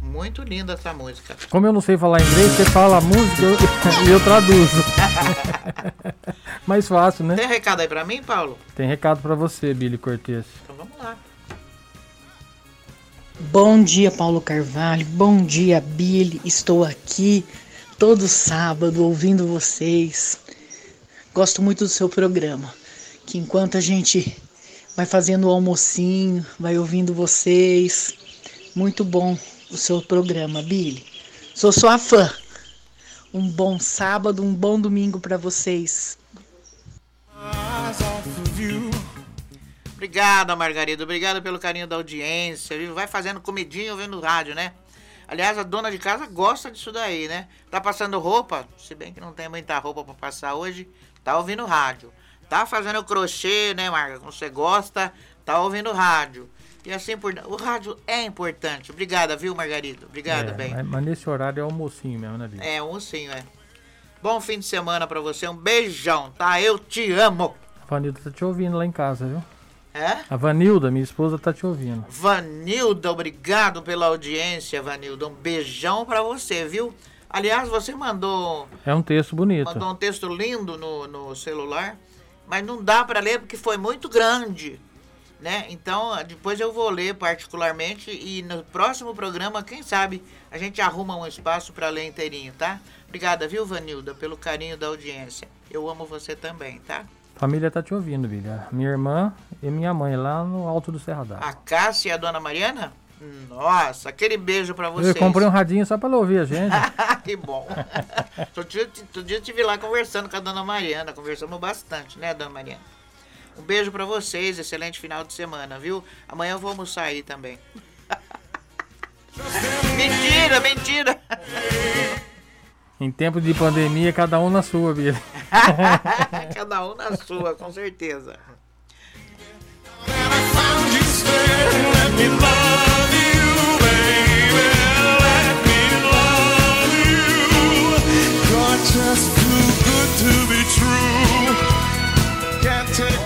Muito linda essa música. Como eu não sei falar inglês, você fala a música eu- e eu traduzo. Mais fácil, né? Tem recado aí pra mim, Paulo? Tem recado pra você, Billy Cortez. Então vamos lá. Bom dia, Paulo Carvalho. Bom dia, Billy. Estou aqui todo sábado ouvindo vocês. Gosto muito do seu programa. Que enquanto a gente vai fazendo o almocinho, vai ouvindo vocês. Muito bom o seu programa, Billy. Sou sua fã. Um bom sábado, um bom domingo para vocês. Obrigado, Margarida. Obrigado pelo carinho da audiência. Vai fazendo comidinha ouvindo rádio, né? Aliás, a dona de casa gosta disso daí, né? Tá passando roupa, se bem que não tem muita roupa pra passar hoje, tá ouvindo rádio. Tá fazendo crochê, né, Marga? Como você gosta, tá ouvindo rádio. E assim por O rádio é importante. Obrigada, viu, Margarida? Obrigada, É, bem. mas, mas nesse horário é almocinho mesmo, né, Billy? É, sim, é. Bom fim de semana pra você. Um beijão, tá? Eu te amo. A Vanilda tá te ouvindo lá em casa, viu? É? A Vanilda, minha esposa, tá te ouvindo. Vanilda, obrigado pela audiência, Vanilda. Um beijão pra você, viu? Aliás, você mandou, É um texto bonito. mandou um texto lindo no, no celular, mas não dá pra ler porque foi muito grande, né? Então, depois eu vou ler particularmente e no próximo programa, quem sabe, a gente arruma um espaço pra ler inteirinho, tá? Obrigada, viu, Vanilda, pelo carinho da audiência. Eu amo você também, tá? Família tá te ouvindo, Billy. A Minha irmã e minha mãe lá no alto do Serra d'Água. A Cássia e a Dona Mariana? Nossa, aquele beijo pra vocês. Eu comprei um radinho só pra ela ouvir a gente. que bom. Dia, outro dia eu estive lá conversando com a dona Mariana. Conversamos bastante, né, dona Mariana? Um beijo pra vocês, excelente final de semana, viu? Amanhã eu vou almoçar aí também. mentira, mentira! Em tempo de pandemia, cada um na sua, Billy. Cada um na sua, com certeza. Just too good to be true. Can't take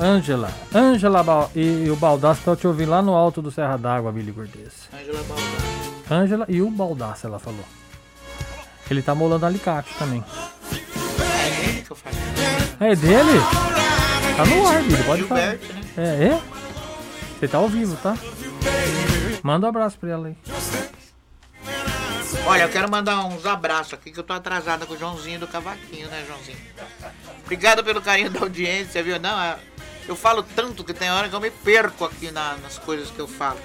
Ângela. Ângela Bal- e, e o Baldaço estão te ouvindo lá no alto do Serra d'Água, Billy Cortez. Ângela e o Baldaço, ela falou. Ele tá molando alicate também. É que eu faço. É dele? Tá no ar, Billy, pode falar. Né? É, é? Você tá ao vivo, tá? Manda um abraço pra ela aí. Olha, eu quero mandar uns abraços aqui, que eu tô atrasada com o Joãozinho do Cavaquinho, né, Joãozinho? Obrigado pelo carinho da audiência, viu? Não, é- eu falo tanto que tem hora que eu me perco aqui na- nas coisas que eu falo.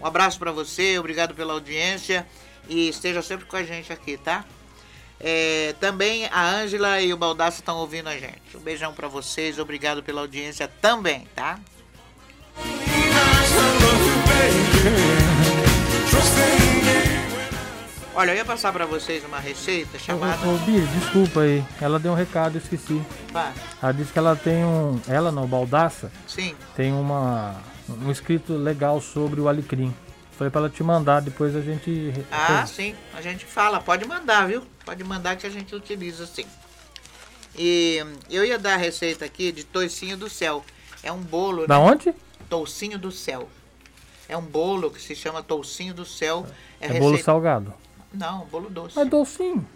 Um abraço pra você, obrigado pela audiência e esteja sempre com a gente aqui, tá? É, também a Ângela e o Baldaço estão ouvindo a gente. Um beijão pra vocês, obrigado pela audiência também, tá? Olha, eu ia passar pra vocês uma receita chamada. Ô, ô, Bia, desculpa aí. Ela deu um recado, eu esqueci. Vá. Ela disse que ela tem um. Ela não, Baldaça, Sim. tem uma, um escrito legal sobre o alecrim. Falei pra ela te mandar, depois a gente. Ah, sim, a gente fala, pode mandar, viu? Pode mandar que a gente utiliza sim. E eu ia dar a receita aqui de toicinho do céu. É um bolo. Da né? onde? Toucinho do céu. É um bolo que se chama toucinho do céu. É, bolo salgado. Não, bolo doce. É docinho.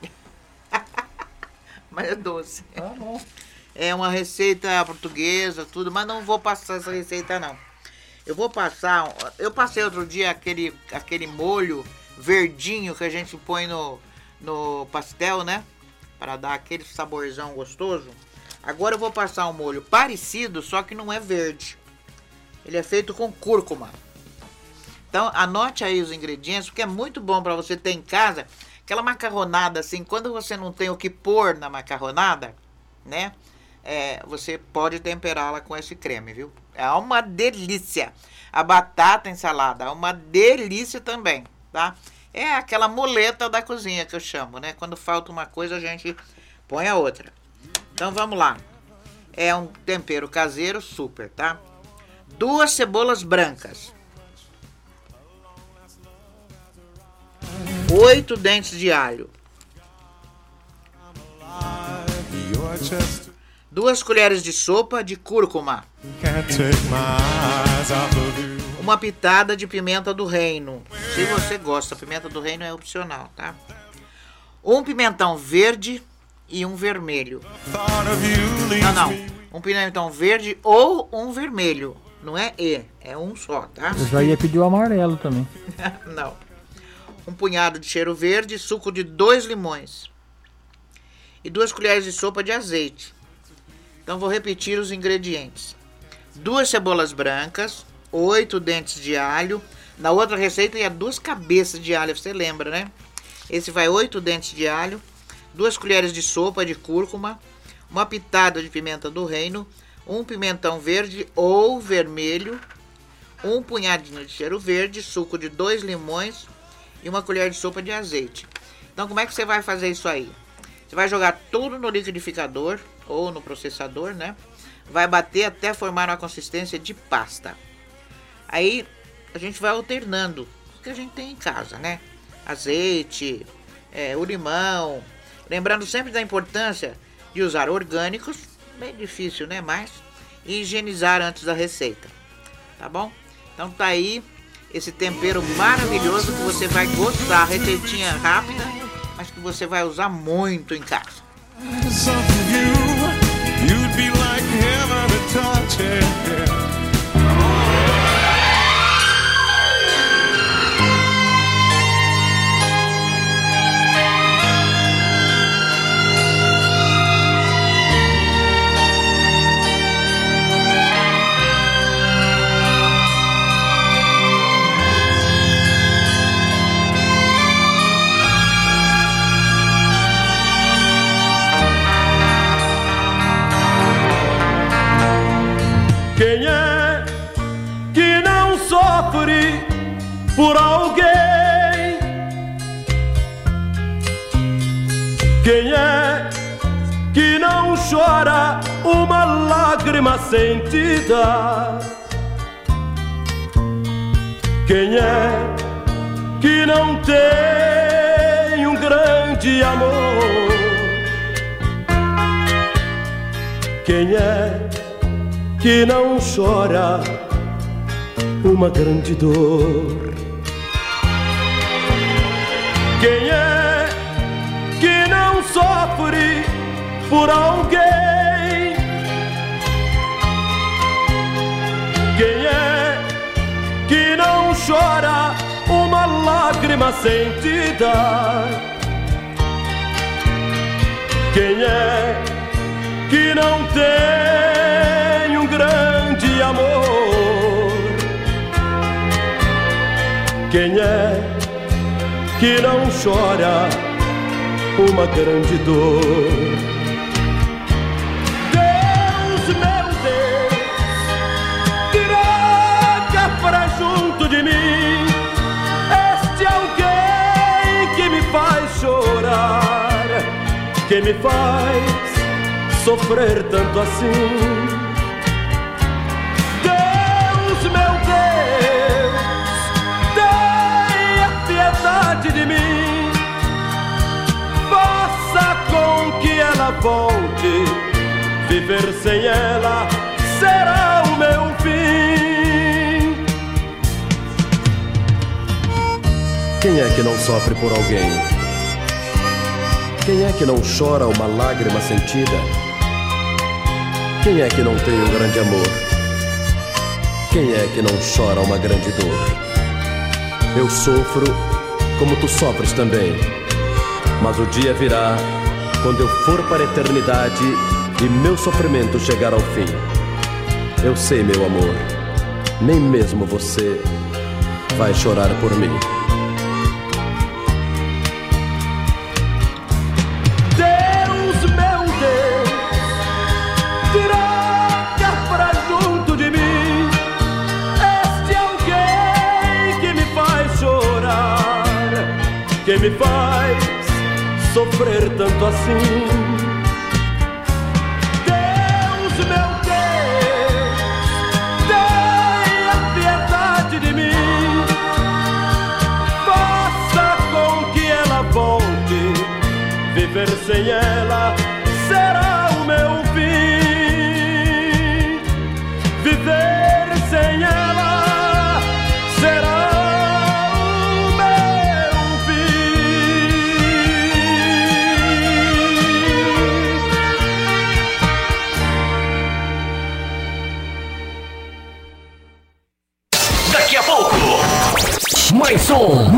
Mas é doce. Tá bom. É uma receita portuguesa, tudo, mas não vou passar essa receita não. Eu vou passar. Eu passei outro dia aquele, aquele molho verdinho que a gente põe no, no pastel, né? Para dar aquele saborzão gostoso. Agora eu vou passar um molho parecido, só que não é verde. Ele é feito com cúrcuma. Então anote aí os ingredientes, porque é muito bom para você ter em casa aquela macarronada assim. Quando você não tem o que pôr na macarronada, né? É, você pode temperá-la com esse creme, viu? É uma delícia. A batata ensalada é uma delícia também, tá? É aquela muleta da cozinha que eu chamo, né? Quando falta uma coisa, a gente põe a outra. Então vamos lá. É um tempero caseiro super, tá? Duas cebolas brancas. Oito dentes de alho. Duas colheres de sopa de cúrcuma. Uma pitada de pimenta do reino. Se você gosta, pimenta do reino é opcional, tá? Um pimentão verde e um vermelho. Não, não. Um pimentão verde ou um vermelho. Não é E, é um só, tá? Eu já ia pedir o amarelo também. Não. Um punhado de cheiro verde, suco de dois limões. E duas colheres de sopa de azeite. Então vou repetir os ingredientes. Duas cebolas brancas, oito dentes de alho. Na outra receita ia duas cabeças de alho, você lembra, né? Esse vai oito dentes de alho, duas colheres de sopa de cúrcuma, uma pitada de pimenta do reino, um pimentão verde ou vermelho, um punhadinho de cheiro verde, suco de dois limões e uma colher de sopa de azeite. Então, como é que você vai fazer isso aí? Você vai jogar tudo no liquidificador ou no processador, né? Vai bater até formar uma consistência de pasta. Aí a gente vai alternando o que a gente tem em casa, né? Azeite, é, o limão. Lembrando sempre da importância de usar orgânicos, bem difícil, né? Mas e higienizar antes da receita, tá bom? Então tá aí esse tempero maravilhoso que você vai gostar, receitinha rápida, mas que você vai usar muito em casa. Por alguém? Quem é que não chora uma lágrima sentida? Quem é que não tem um grande amor? Quem é que não chora uma grande dor. Quem é que não sofre por alguém? Quem é que não chora uma lágrima sentida. Quem é que não tem um grande amor? Quem é que não chora uma grande dor? Deus, meu Deus, traga pra junto de mim este alguém que me faz chorar, que me faz sofrer tanto assim. Volte, viver sem ela será o meu fim. Quem é que não sofre por alguém? Quem é que não chora uma lágrima sentida? Quem é que não tem um grande amor? Quem é que não chora uma grande dor? Eu sofro como tu sofres também. Mas o dia virá quando eu for para a eternidade e meu sofrimento chegar ao fim. Eu sei, meu amor, nem mesmo você vai chorar por mim. Sofrer tanto assim. Deus, meu Deus, tenha piedade de mim, faça com que ela volte. Viver sem ela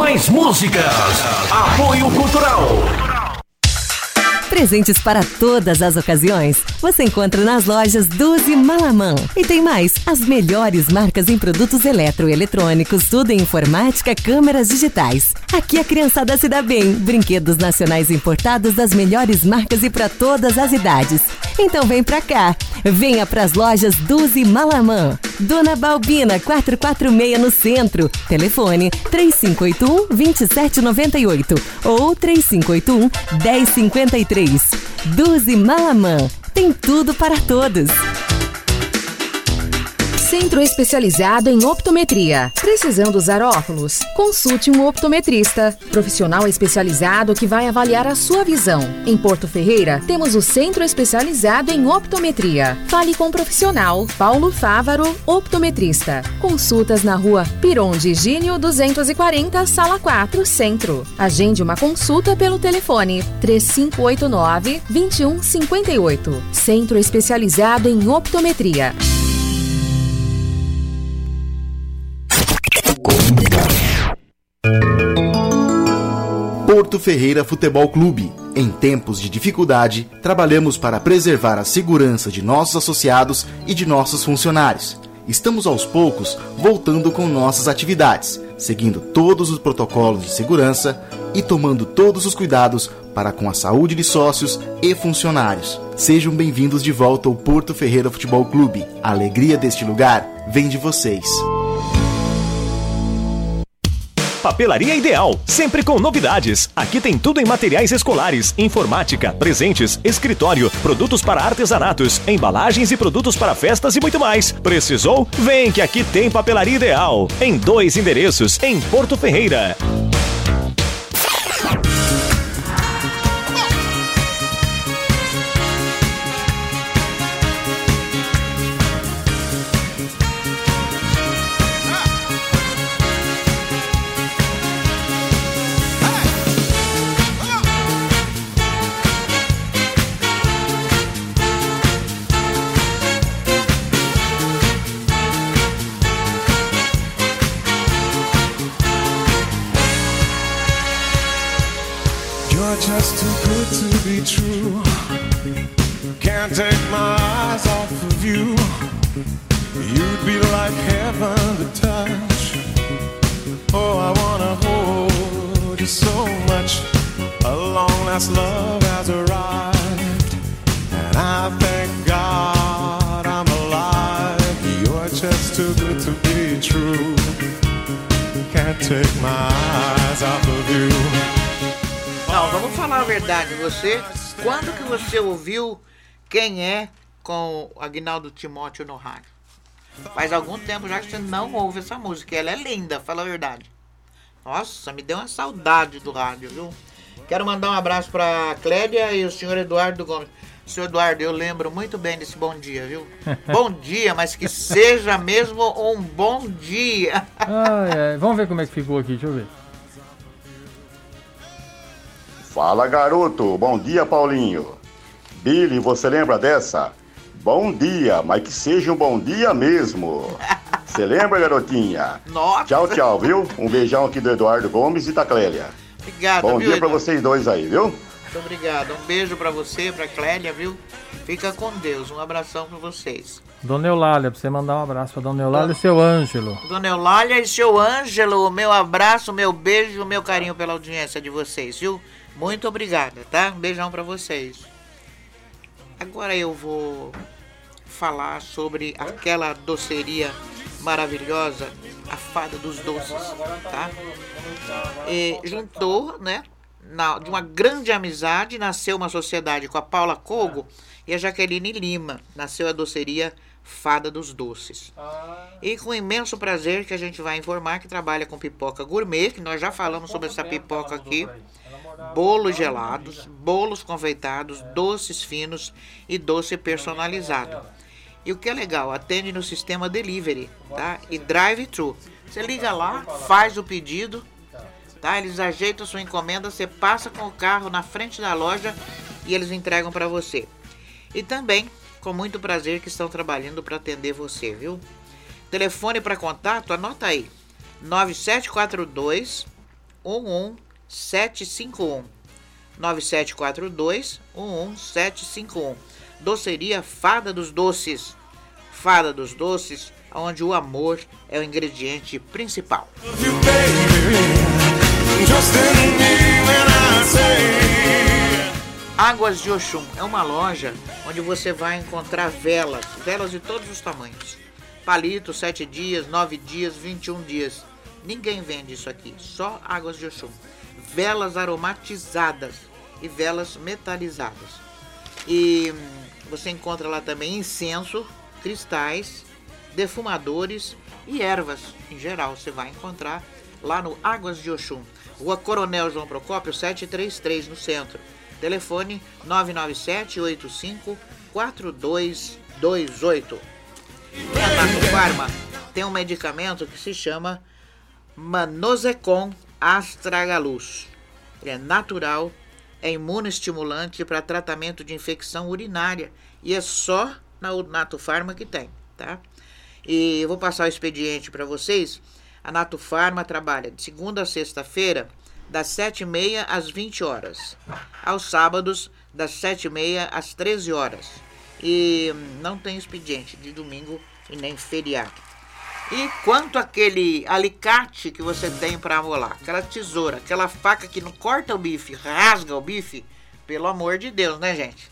mais músicas. Apoio Cultural. Presentes para todas as ocasiões. Você encontra nas lojas Duzi Malamã. E tem mais, as melhores marcas em produtos eletroeletrônicos, tudo em informática, câmeras digitais. Aqui a criançada se dá bem. Brinquedos nacionais importados das melhores marcas e para todas as idades. Então vem pra cá. Venha pras lojas Duzi Malamã. Dona Balbina 446 no centro. Telefone 3581 2798 ou 3581 1053. Duzi Malamã. Tem tudo para todos. Centro especializado em optometria. Precisando usar óculos? Consulte um optometrista, profissional especializado que vai avaliar a sua visão. Em Porto Ferreira, temos o Centro especializado em optometria. Fale com o profissional Paulo Fávaro, optometrista. Consultas na rua Piron de Gínio 240, sala 4, Centro. Agende uma consulta pelo telefone 3589 2158. Centro especializado em optometria. Porto Ferreira Futebol Clube. Em tempos de dificuldade, trabalhamos para preservar a segurança de nossos associados e de nossos funcionários. Estamos aos poucos voltando com nossas atividades, seguindo todos os protocolos de segurança e tomando todos os cuidados para com a saúde de sócios e funcionários. Sejam bem-vindos de volta ao Porto Ferreira Futebol Clube. A alegria deste lugar vem de vocês. Papelaria Ideal, sempre com novidades. Aqui tem tudo em materiais escolares, informática, presentes, escritório, produtos para artesanatos, embalagens e produtos para festas e muito mais. Precisou? Vem que aqui tem Papelaria Ideal. Em dois endereços, em Porto Ferreira. Quem é com o Agnaldo Timóteo no rádio? Faz algum tempo já que você não ouve essa música. Ela é linda, fala a verdade. Nossa, me deu uma saudade do rádio, viu? Quero mandar um abraço pra Clédia e o senhor Eduardo Gomes. Senhor Eduardo, eu lembro muito bem desse bom dia, viu? Bom dia, mas que seja mesmo um bom dia. Ai, ai. Vamos ver como é que ficou aqui, deixa eu ver. Fala garoto, bom dia Paulinho. Billy, você lembra dessa? Bom dia, mas que seja um bom dia mesmo. Você lembra, garotinha? Nossa. Tchau, tchau, viu? Um beijão aqui do Eduardo Gomes e da Clélia. Obrigado, Bom viu, dia pra Eduardo? vocês dois aí, viu? Muito obrigado. Um beijo pra você, pra Clélia, viu? Fica com Deus. Um abração pra vocês. Dona Eulália, pra você mandar um abraço pra Dona Eulália e seu Ângelo. Dona Eulália e seu Ângelo, meu abraço, meu beijo, meu carinho pela audiência de vocês, viu? Muito obrigada, tá? Um beijão pra vocês. Agora eu vou falar sobre aquela doceria maravilhosa, a fada dos doces, tá? E juntou, né? na- de uma grande amizade, nasceu uma sociedade com a Paula Cogo e a Jaqueline Lima. Nasceu a doceria Fada dos Doces. E com imenso prazer que a gente vai informar que trabalha com pipoca gourmet, que nós já falamos sobre essa pipoca aqui. Bolos gelados, bolos confeitados, doces finos e doce personalizado. E o que é legal, atende no sistema delivery, tá? E drive-thru. Você liga lá, faz o pedido, tá? Eles ajeitam sua encomenda, você passa com o carro na frente da loja e eles entregam para você. E também, com muito prazer que estão trabalhando para atender você, viu? Telefone para contato, anota aí. 9742 11751. 9742 11751. Doceria Fada dos Doces. Fada dos Doces, onde o amor é o ingrediente principal. Águas de Oxum é uma loja onde você vai encontrar velas, velas de todos os tamanhos. Palito, 7 dias, 9 dias, 21 dias. Ninguém vende isso aqui, só Águas de Oxum. Velas aromatizadas e velas metalizadas. E hum, você encontra lá também incenso, cristais, defumadores e ervas em geral. Você vai encontrar lá no Águas de Oxum. Rua Coronel João Procópio, 733 no centro. Telefone 997 85 4228. E a Nato Pharma tem um medicamento que se chama Manosecon Astragalus. É natural, é imunoestimulante para tratamento de infecção urinária e é só na Nato Pharma que tem, tá? E eu vou passar o expediente para vocês. A Nato Pharma trabalha de segunda a sexta-feira, das 7h30 às 20 horas. Aos sábados, das 7h30 às 13 horas. E não tem expediente de domingo e nem feriado. E quanto aquele alicate que você tem para amolar, aquela tesoura, aquela faca que não corta o bife, rasga o bife, pelo amor de Deus, né, gente?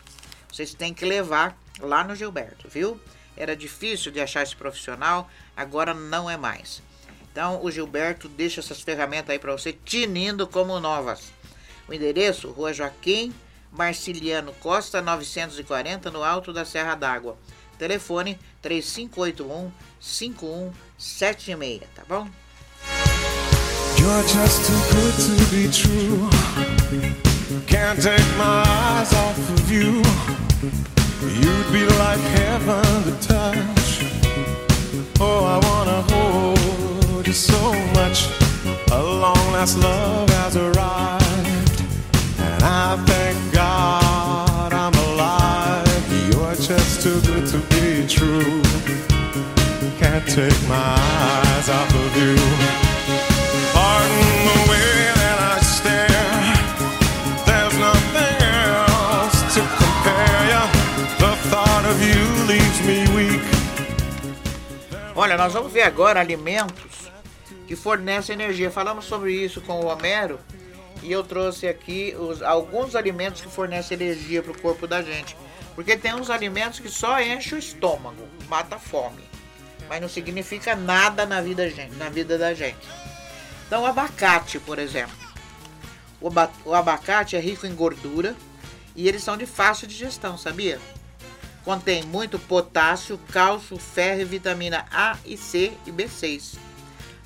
Vocês têm que levar lá no Gilberto, viu? Era difícil de achar esse profissional, agora não é mais. Então o Gilberto deixa essas ferramentas aí para você tinindo como novas. O endereço, Rua Joaquim Marciliano Costa 940, no alto da Serra d'Água. Telefone 3581 5176, tá bom? You're just too good to be true. Can't take my eyes off of you. You'd be like heaven to touch. Oh, I wanna hold you so much. A long last love has arrived. And I thank take my eyes off of you. Olha, nós vamos ver agora alimentos que fornecem energia. Falamos sobre isso com o Homero. E eu trouxe aqui os, alguns alimentos que fornecem energia para o corpo da gente. Porque tem uns alimentos que só enchem o estômago, mata a fome. Mas não significa nada na vida, na vida da gente. Então, o abacate, por exemplo. O, o abacate é rico em gordura e eles são de fácil digestão, sabia? Contém muito potássio, cálcio, ferro e vitamina A e C e B6.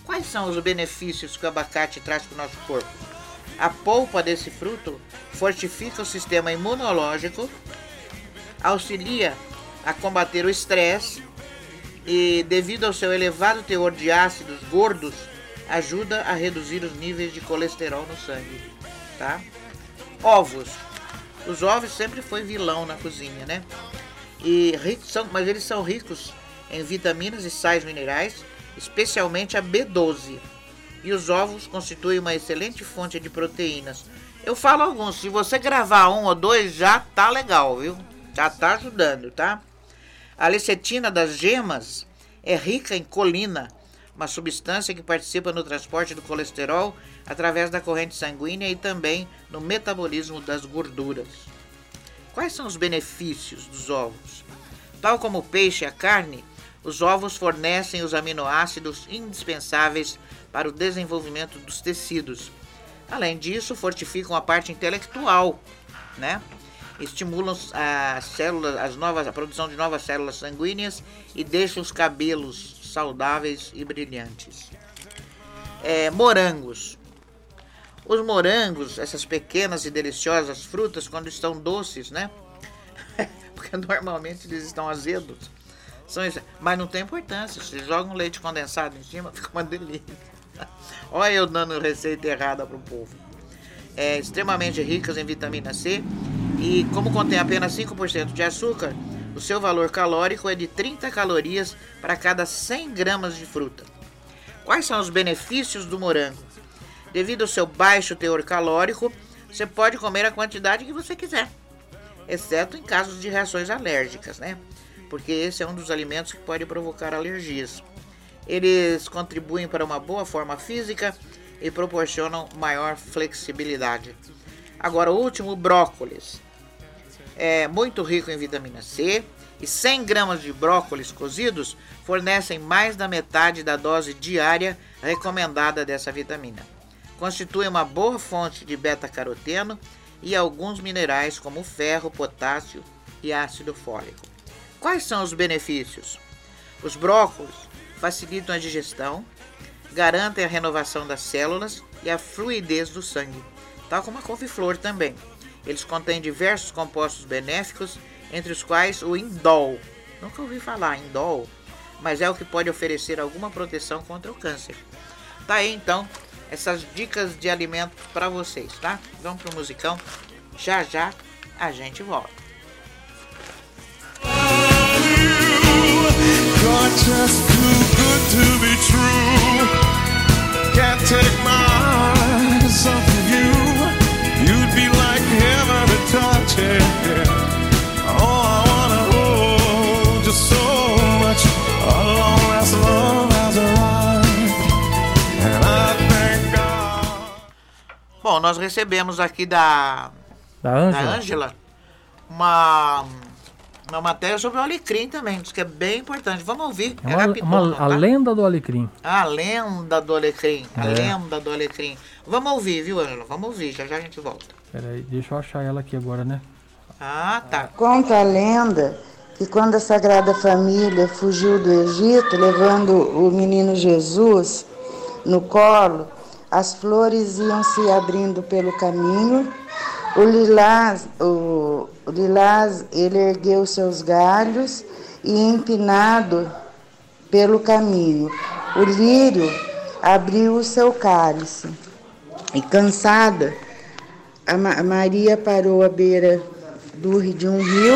Quais são os benefícios que o abacate traz para o nosso corpo? A polpa desse fruto fortifica o sistema imunológico, auxilia a combater o estresse e, devido ao seu elevado teor de ácidos gordos, ajuda a reduzir os níveis de colesterol no sangue, tá? Ovos. Os ovos sempre foi vilão na cozinha, né? E são, mas eles são ricos em vitaminas e sais minerais, especialmente a B12. E os ovos constituem uma excelente fonte de proteínas. Eu falo alguns, se você gravar um ou dois já tá legal, viu? Já tá ajudando, tá? A lecetina das gemas é rica em colina, uma substância que participa no transporte do colesterol através da corrente sanguínea e também no metabolismo das gorduras. Quais são os benefícios dos ovos? Tal como o peixe e a carne, os ovos fornecem os aminoácidos indispensáveis para o desenvolvimento dos tecidos. Além disso, fortificam a parte intelectual, né? Estimulam as células, as novas, a produção de novas células sanguíneas e deixam os cabelos saudáveis e brilhantes. É, morangos. Os morangos, essas pequenas e deliciosas frutas, quando estão doces, né? Porque normalmente eles estão azedos. São isso. Mas não tem importância. Você joga um leite condensado em cima, fica uma delícia. Olha eu dando receita errada pro povo. É extremamente ricas em vitamina C e como contém apenas 5% de açúcar, o seu valor calórico é de 30 calorias para cada 100 gramas de fruta. Quais são os benefícios do morango? Devido ao seu baixo teor calórico, você pode comer a quantidade que você quiser, exceto em casos de reações alérgicas, né? Porque esse é um dos alimentos que pode provocar alergias. Eles contribuem para uma boa forma física e proporcionam maior flexibilidade. Agora, o último, brócolis. É muito rico em vitamina C e 100 gramas de brócolis cozidos fornecem mais da metade da dose diária recomendada dessa vitamina. Constitui uma boa fonte de beta-caroteno e alguns minerais como ferro, potássio e ácido fólico. Quais são os benefícios? Os brócolis facilitam a digestão, garantem a renovação das células e a fluidez do sangue, tal como a couve-flor também. Eles contêm diversos compostos benéficos, entre os quais o indol. Nunca ouvi falar indol, mas é o que pode oferecer alguma proteção contra o câncer. Tá aí então essas dicas de alimentos para vocês, tá? Vamos pro musicão. Já já a gente volta. You're Bom, nós recebemos aqui da Da Ângela? uma, uma matéria sobre o alecrim também, diz que é bem importante. Vamos ouvir. É É uma, rapidão, uma- não, a tá? lenda do alecrim. A lenda do alecrim. A É. lenda do alecrim. Vamos ouvir, viu, Ângela? Vamos ouvir, já já a gente volta. Peraí, deixa eu achar ela aqui agora, né? Ah, tá. Conta a lenda que quando a Sagrada Família fugiu do Egito, levando o menino Jesus no colo, as flores iam se abrindo pelo caminho. O lilás, o, o lilás ele ergueu seus galhos e empinado pelo caminho. O lírio abriu o seu cálice. E cansada, a Ma- Maria parou à beira do, de um rio.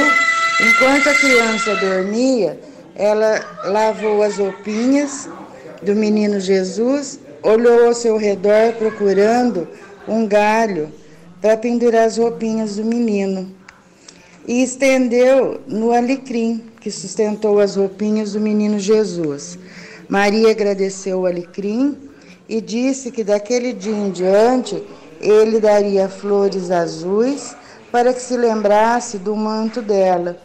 Enquanto a criança dormia, ela lavou as roupinhas do menino Jesus, olhou ao seu redor procurando um galho para pendurar as roupinhas do menino. e estendeu no alecrim que sustentou as roupinhas do menino Jesus. Maria agradeceu o alecrim e disse que daquele dia em diante ele daria flores azuis para que se lembrasse do manto dela.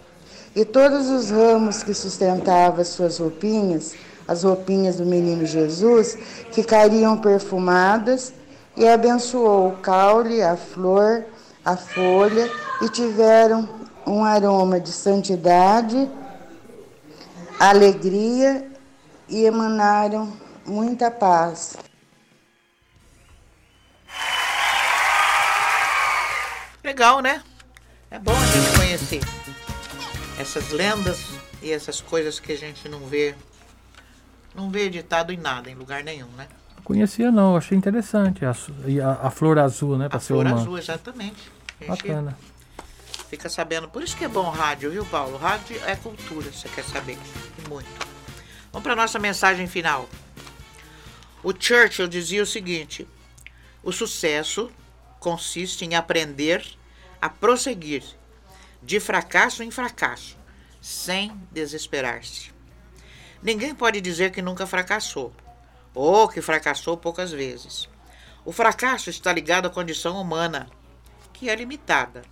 E todos os ramos que sustentavam as suas roupinhas, as roupinhas do menino Jesus, ficariam perfumadas e abençoou o caule, a flor, a folha e tiveram um aroma de santidade, alegria e emanaram muita paz. Legal, né? É bom a gente conhecer essas lendas e essas coisas que a gente não vê, não vê editado em nada, em lugar nenhum, né? Conhecia não, achei interessante. A, a, a flor azul, né? A flor humano. azul, exatamente. Bacana. fica sabendo. Por isso que é bom rádio, viu, Paulo? Rádio é cultura, você quer saber. E muito. Vamos para nossa mensagem final. O Churchill dizia o seguinte: o sucesso consiste em aprender a prosseguir de fracasso em fracasso, sem desesperar-se. Ninguém pode dizer que nunca fracassou, ou que fracassou poucas vezes. O fracasso está ligado à condição humana, que é limitada.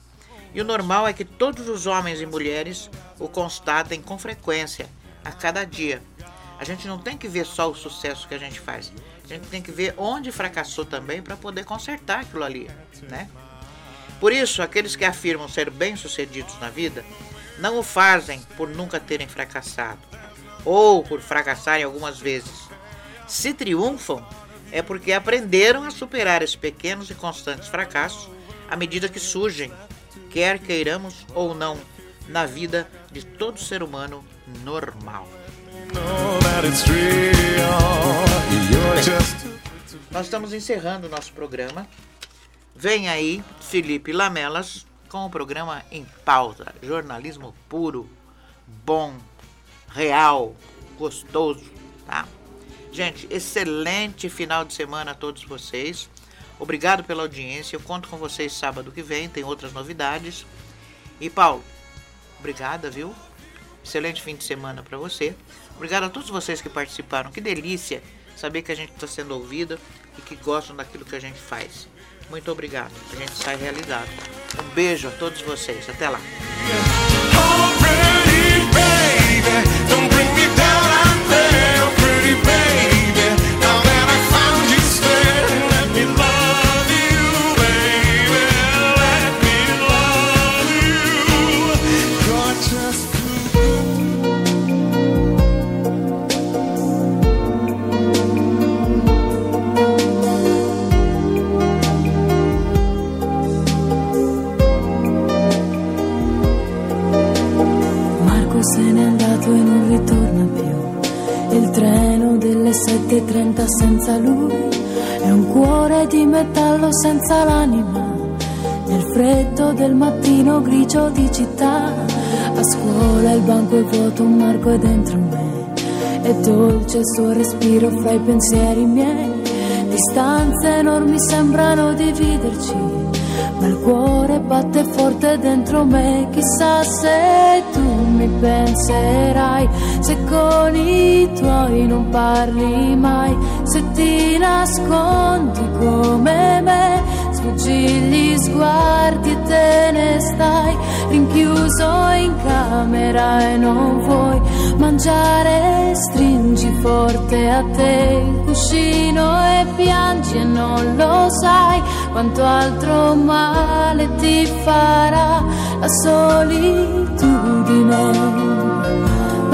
E o normal é que todos os homens e mulheres o constatem com frequência, a cada dia. A gente não tem que ver só o sucesso que a gente faz. A gente tem que ver onde fracassou também para poder consertar aquilo ali, né? Por isso, aqueles que afirmam ser bem-sucedidos na vida não o fazem por nunca terem fracassado ou por fracassarem algumas vezes. Se triunfam, é porque aprenderam a superar esses pequenos e constantes fracassos à medida que surgem, quer queiramos ou não, na vida de todo ser humano normal. Nós estamos encerrando o nosso programa. Vem aí Felipe Lamelas com o programa Em Pausa. Jornalismo puro, bom, real, gostoso, tá? Gente, excelente final de semana a todos vocês. Obrigado pela audiência. Eu conto com vocês sábado que vem, tem outras novidades. E Paulo, obrigada, viu? Excelente fim de semana para você. Obrigado a todos vocês que participaram. Que delícia saber que a gente está sendo ouvido e que gostam daquilo que a gente faz. Muito obrigado. A gente sai realizado. Um beijo a todos vocês. Até lá. baby. 7.30 senza lui è un cuore di metallo senza l'anima. Nel freddo del mattino grigio di città, a scuola il banco è vuoto, un Marco è dentro me. È dolce il suo respiro fra i pensieri miei. Distanze enormi sembrano dividerci, ma il cuore batte forte dentro me. Chissà se tu mi penserai, se con i tuoi non parli mai, se ti nascondi come me, sfuggi gli sguardi e te ne stai rinchiuso in camera e non vuoi mangiare, stringi forte a te il cuscino e piangi e non lo sai quanto altro male ti farà la solitudine.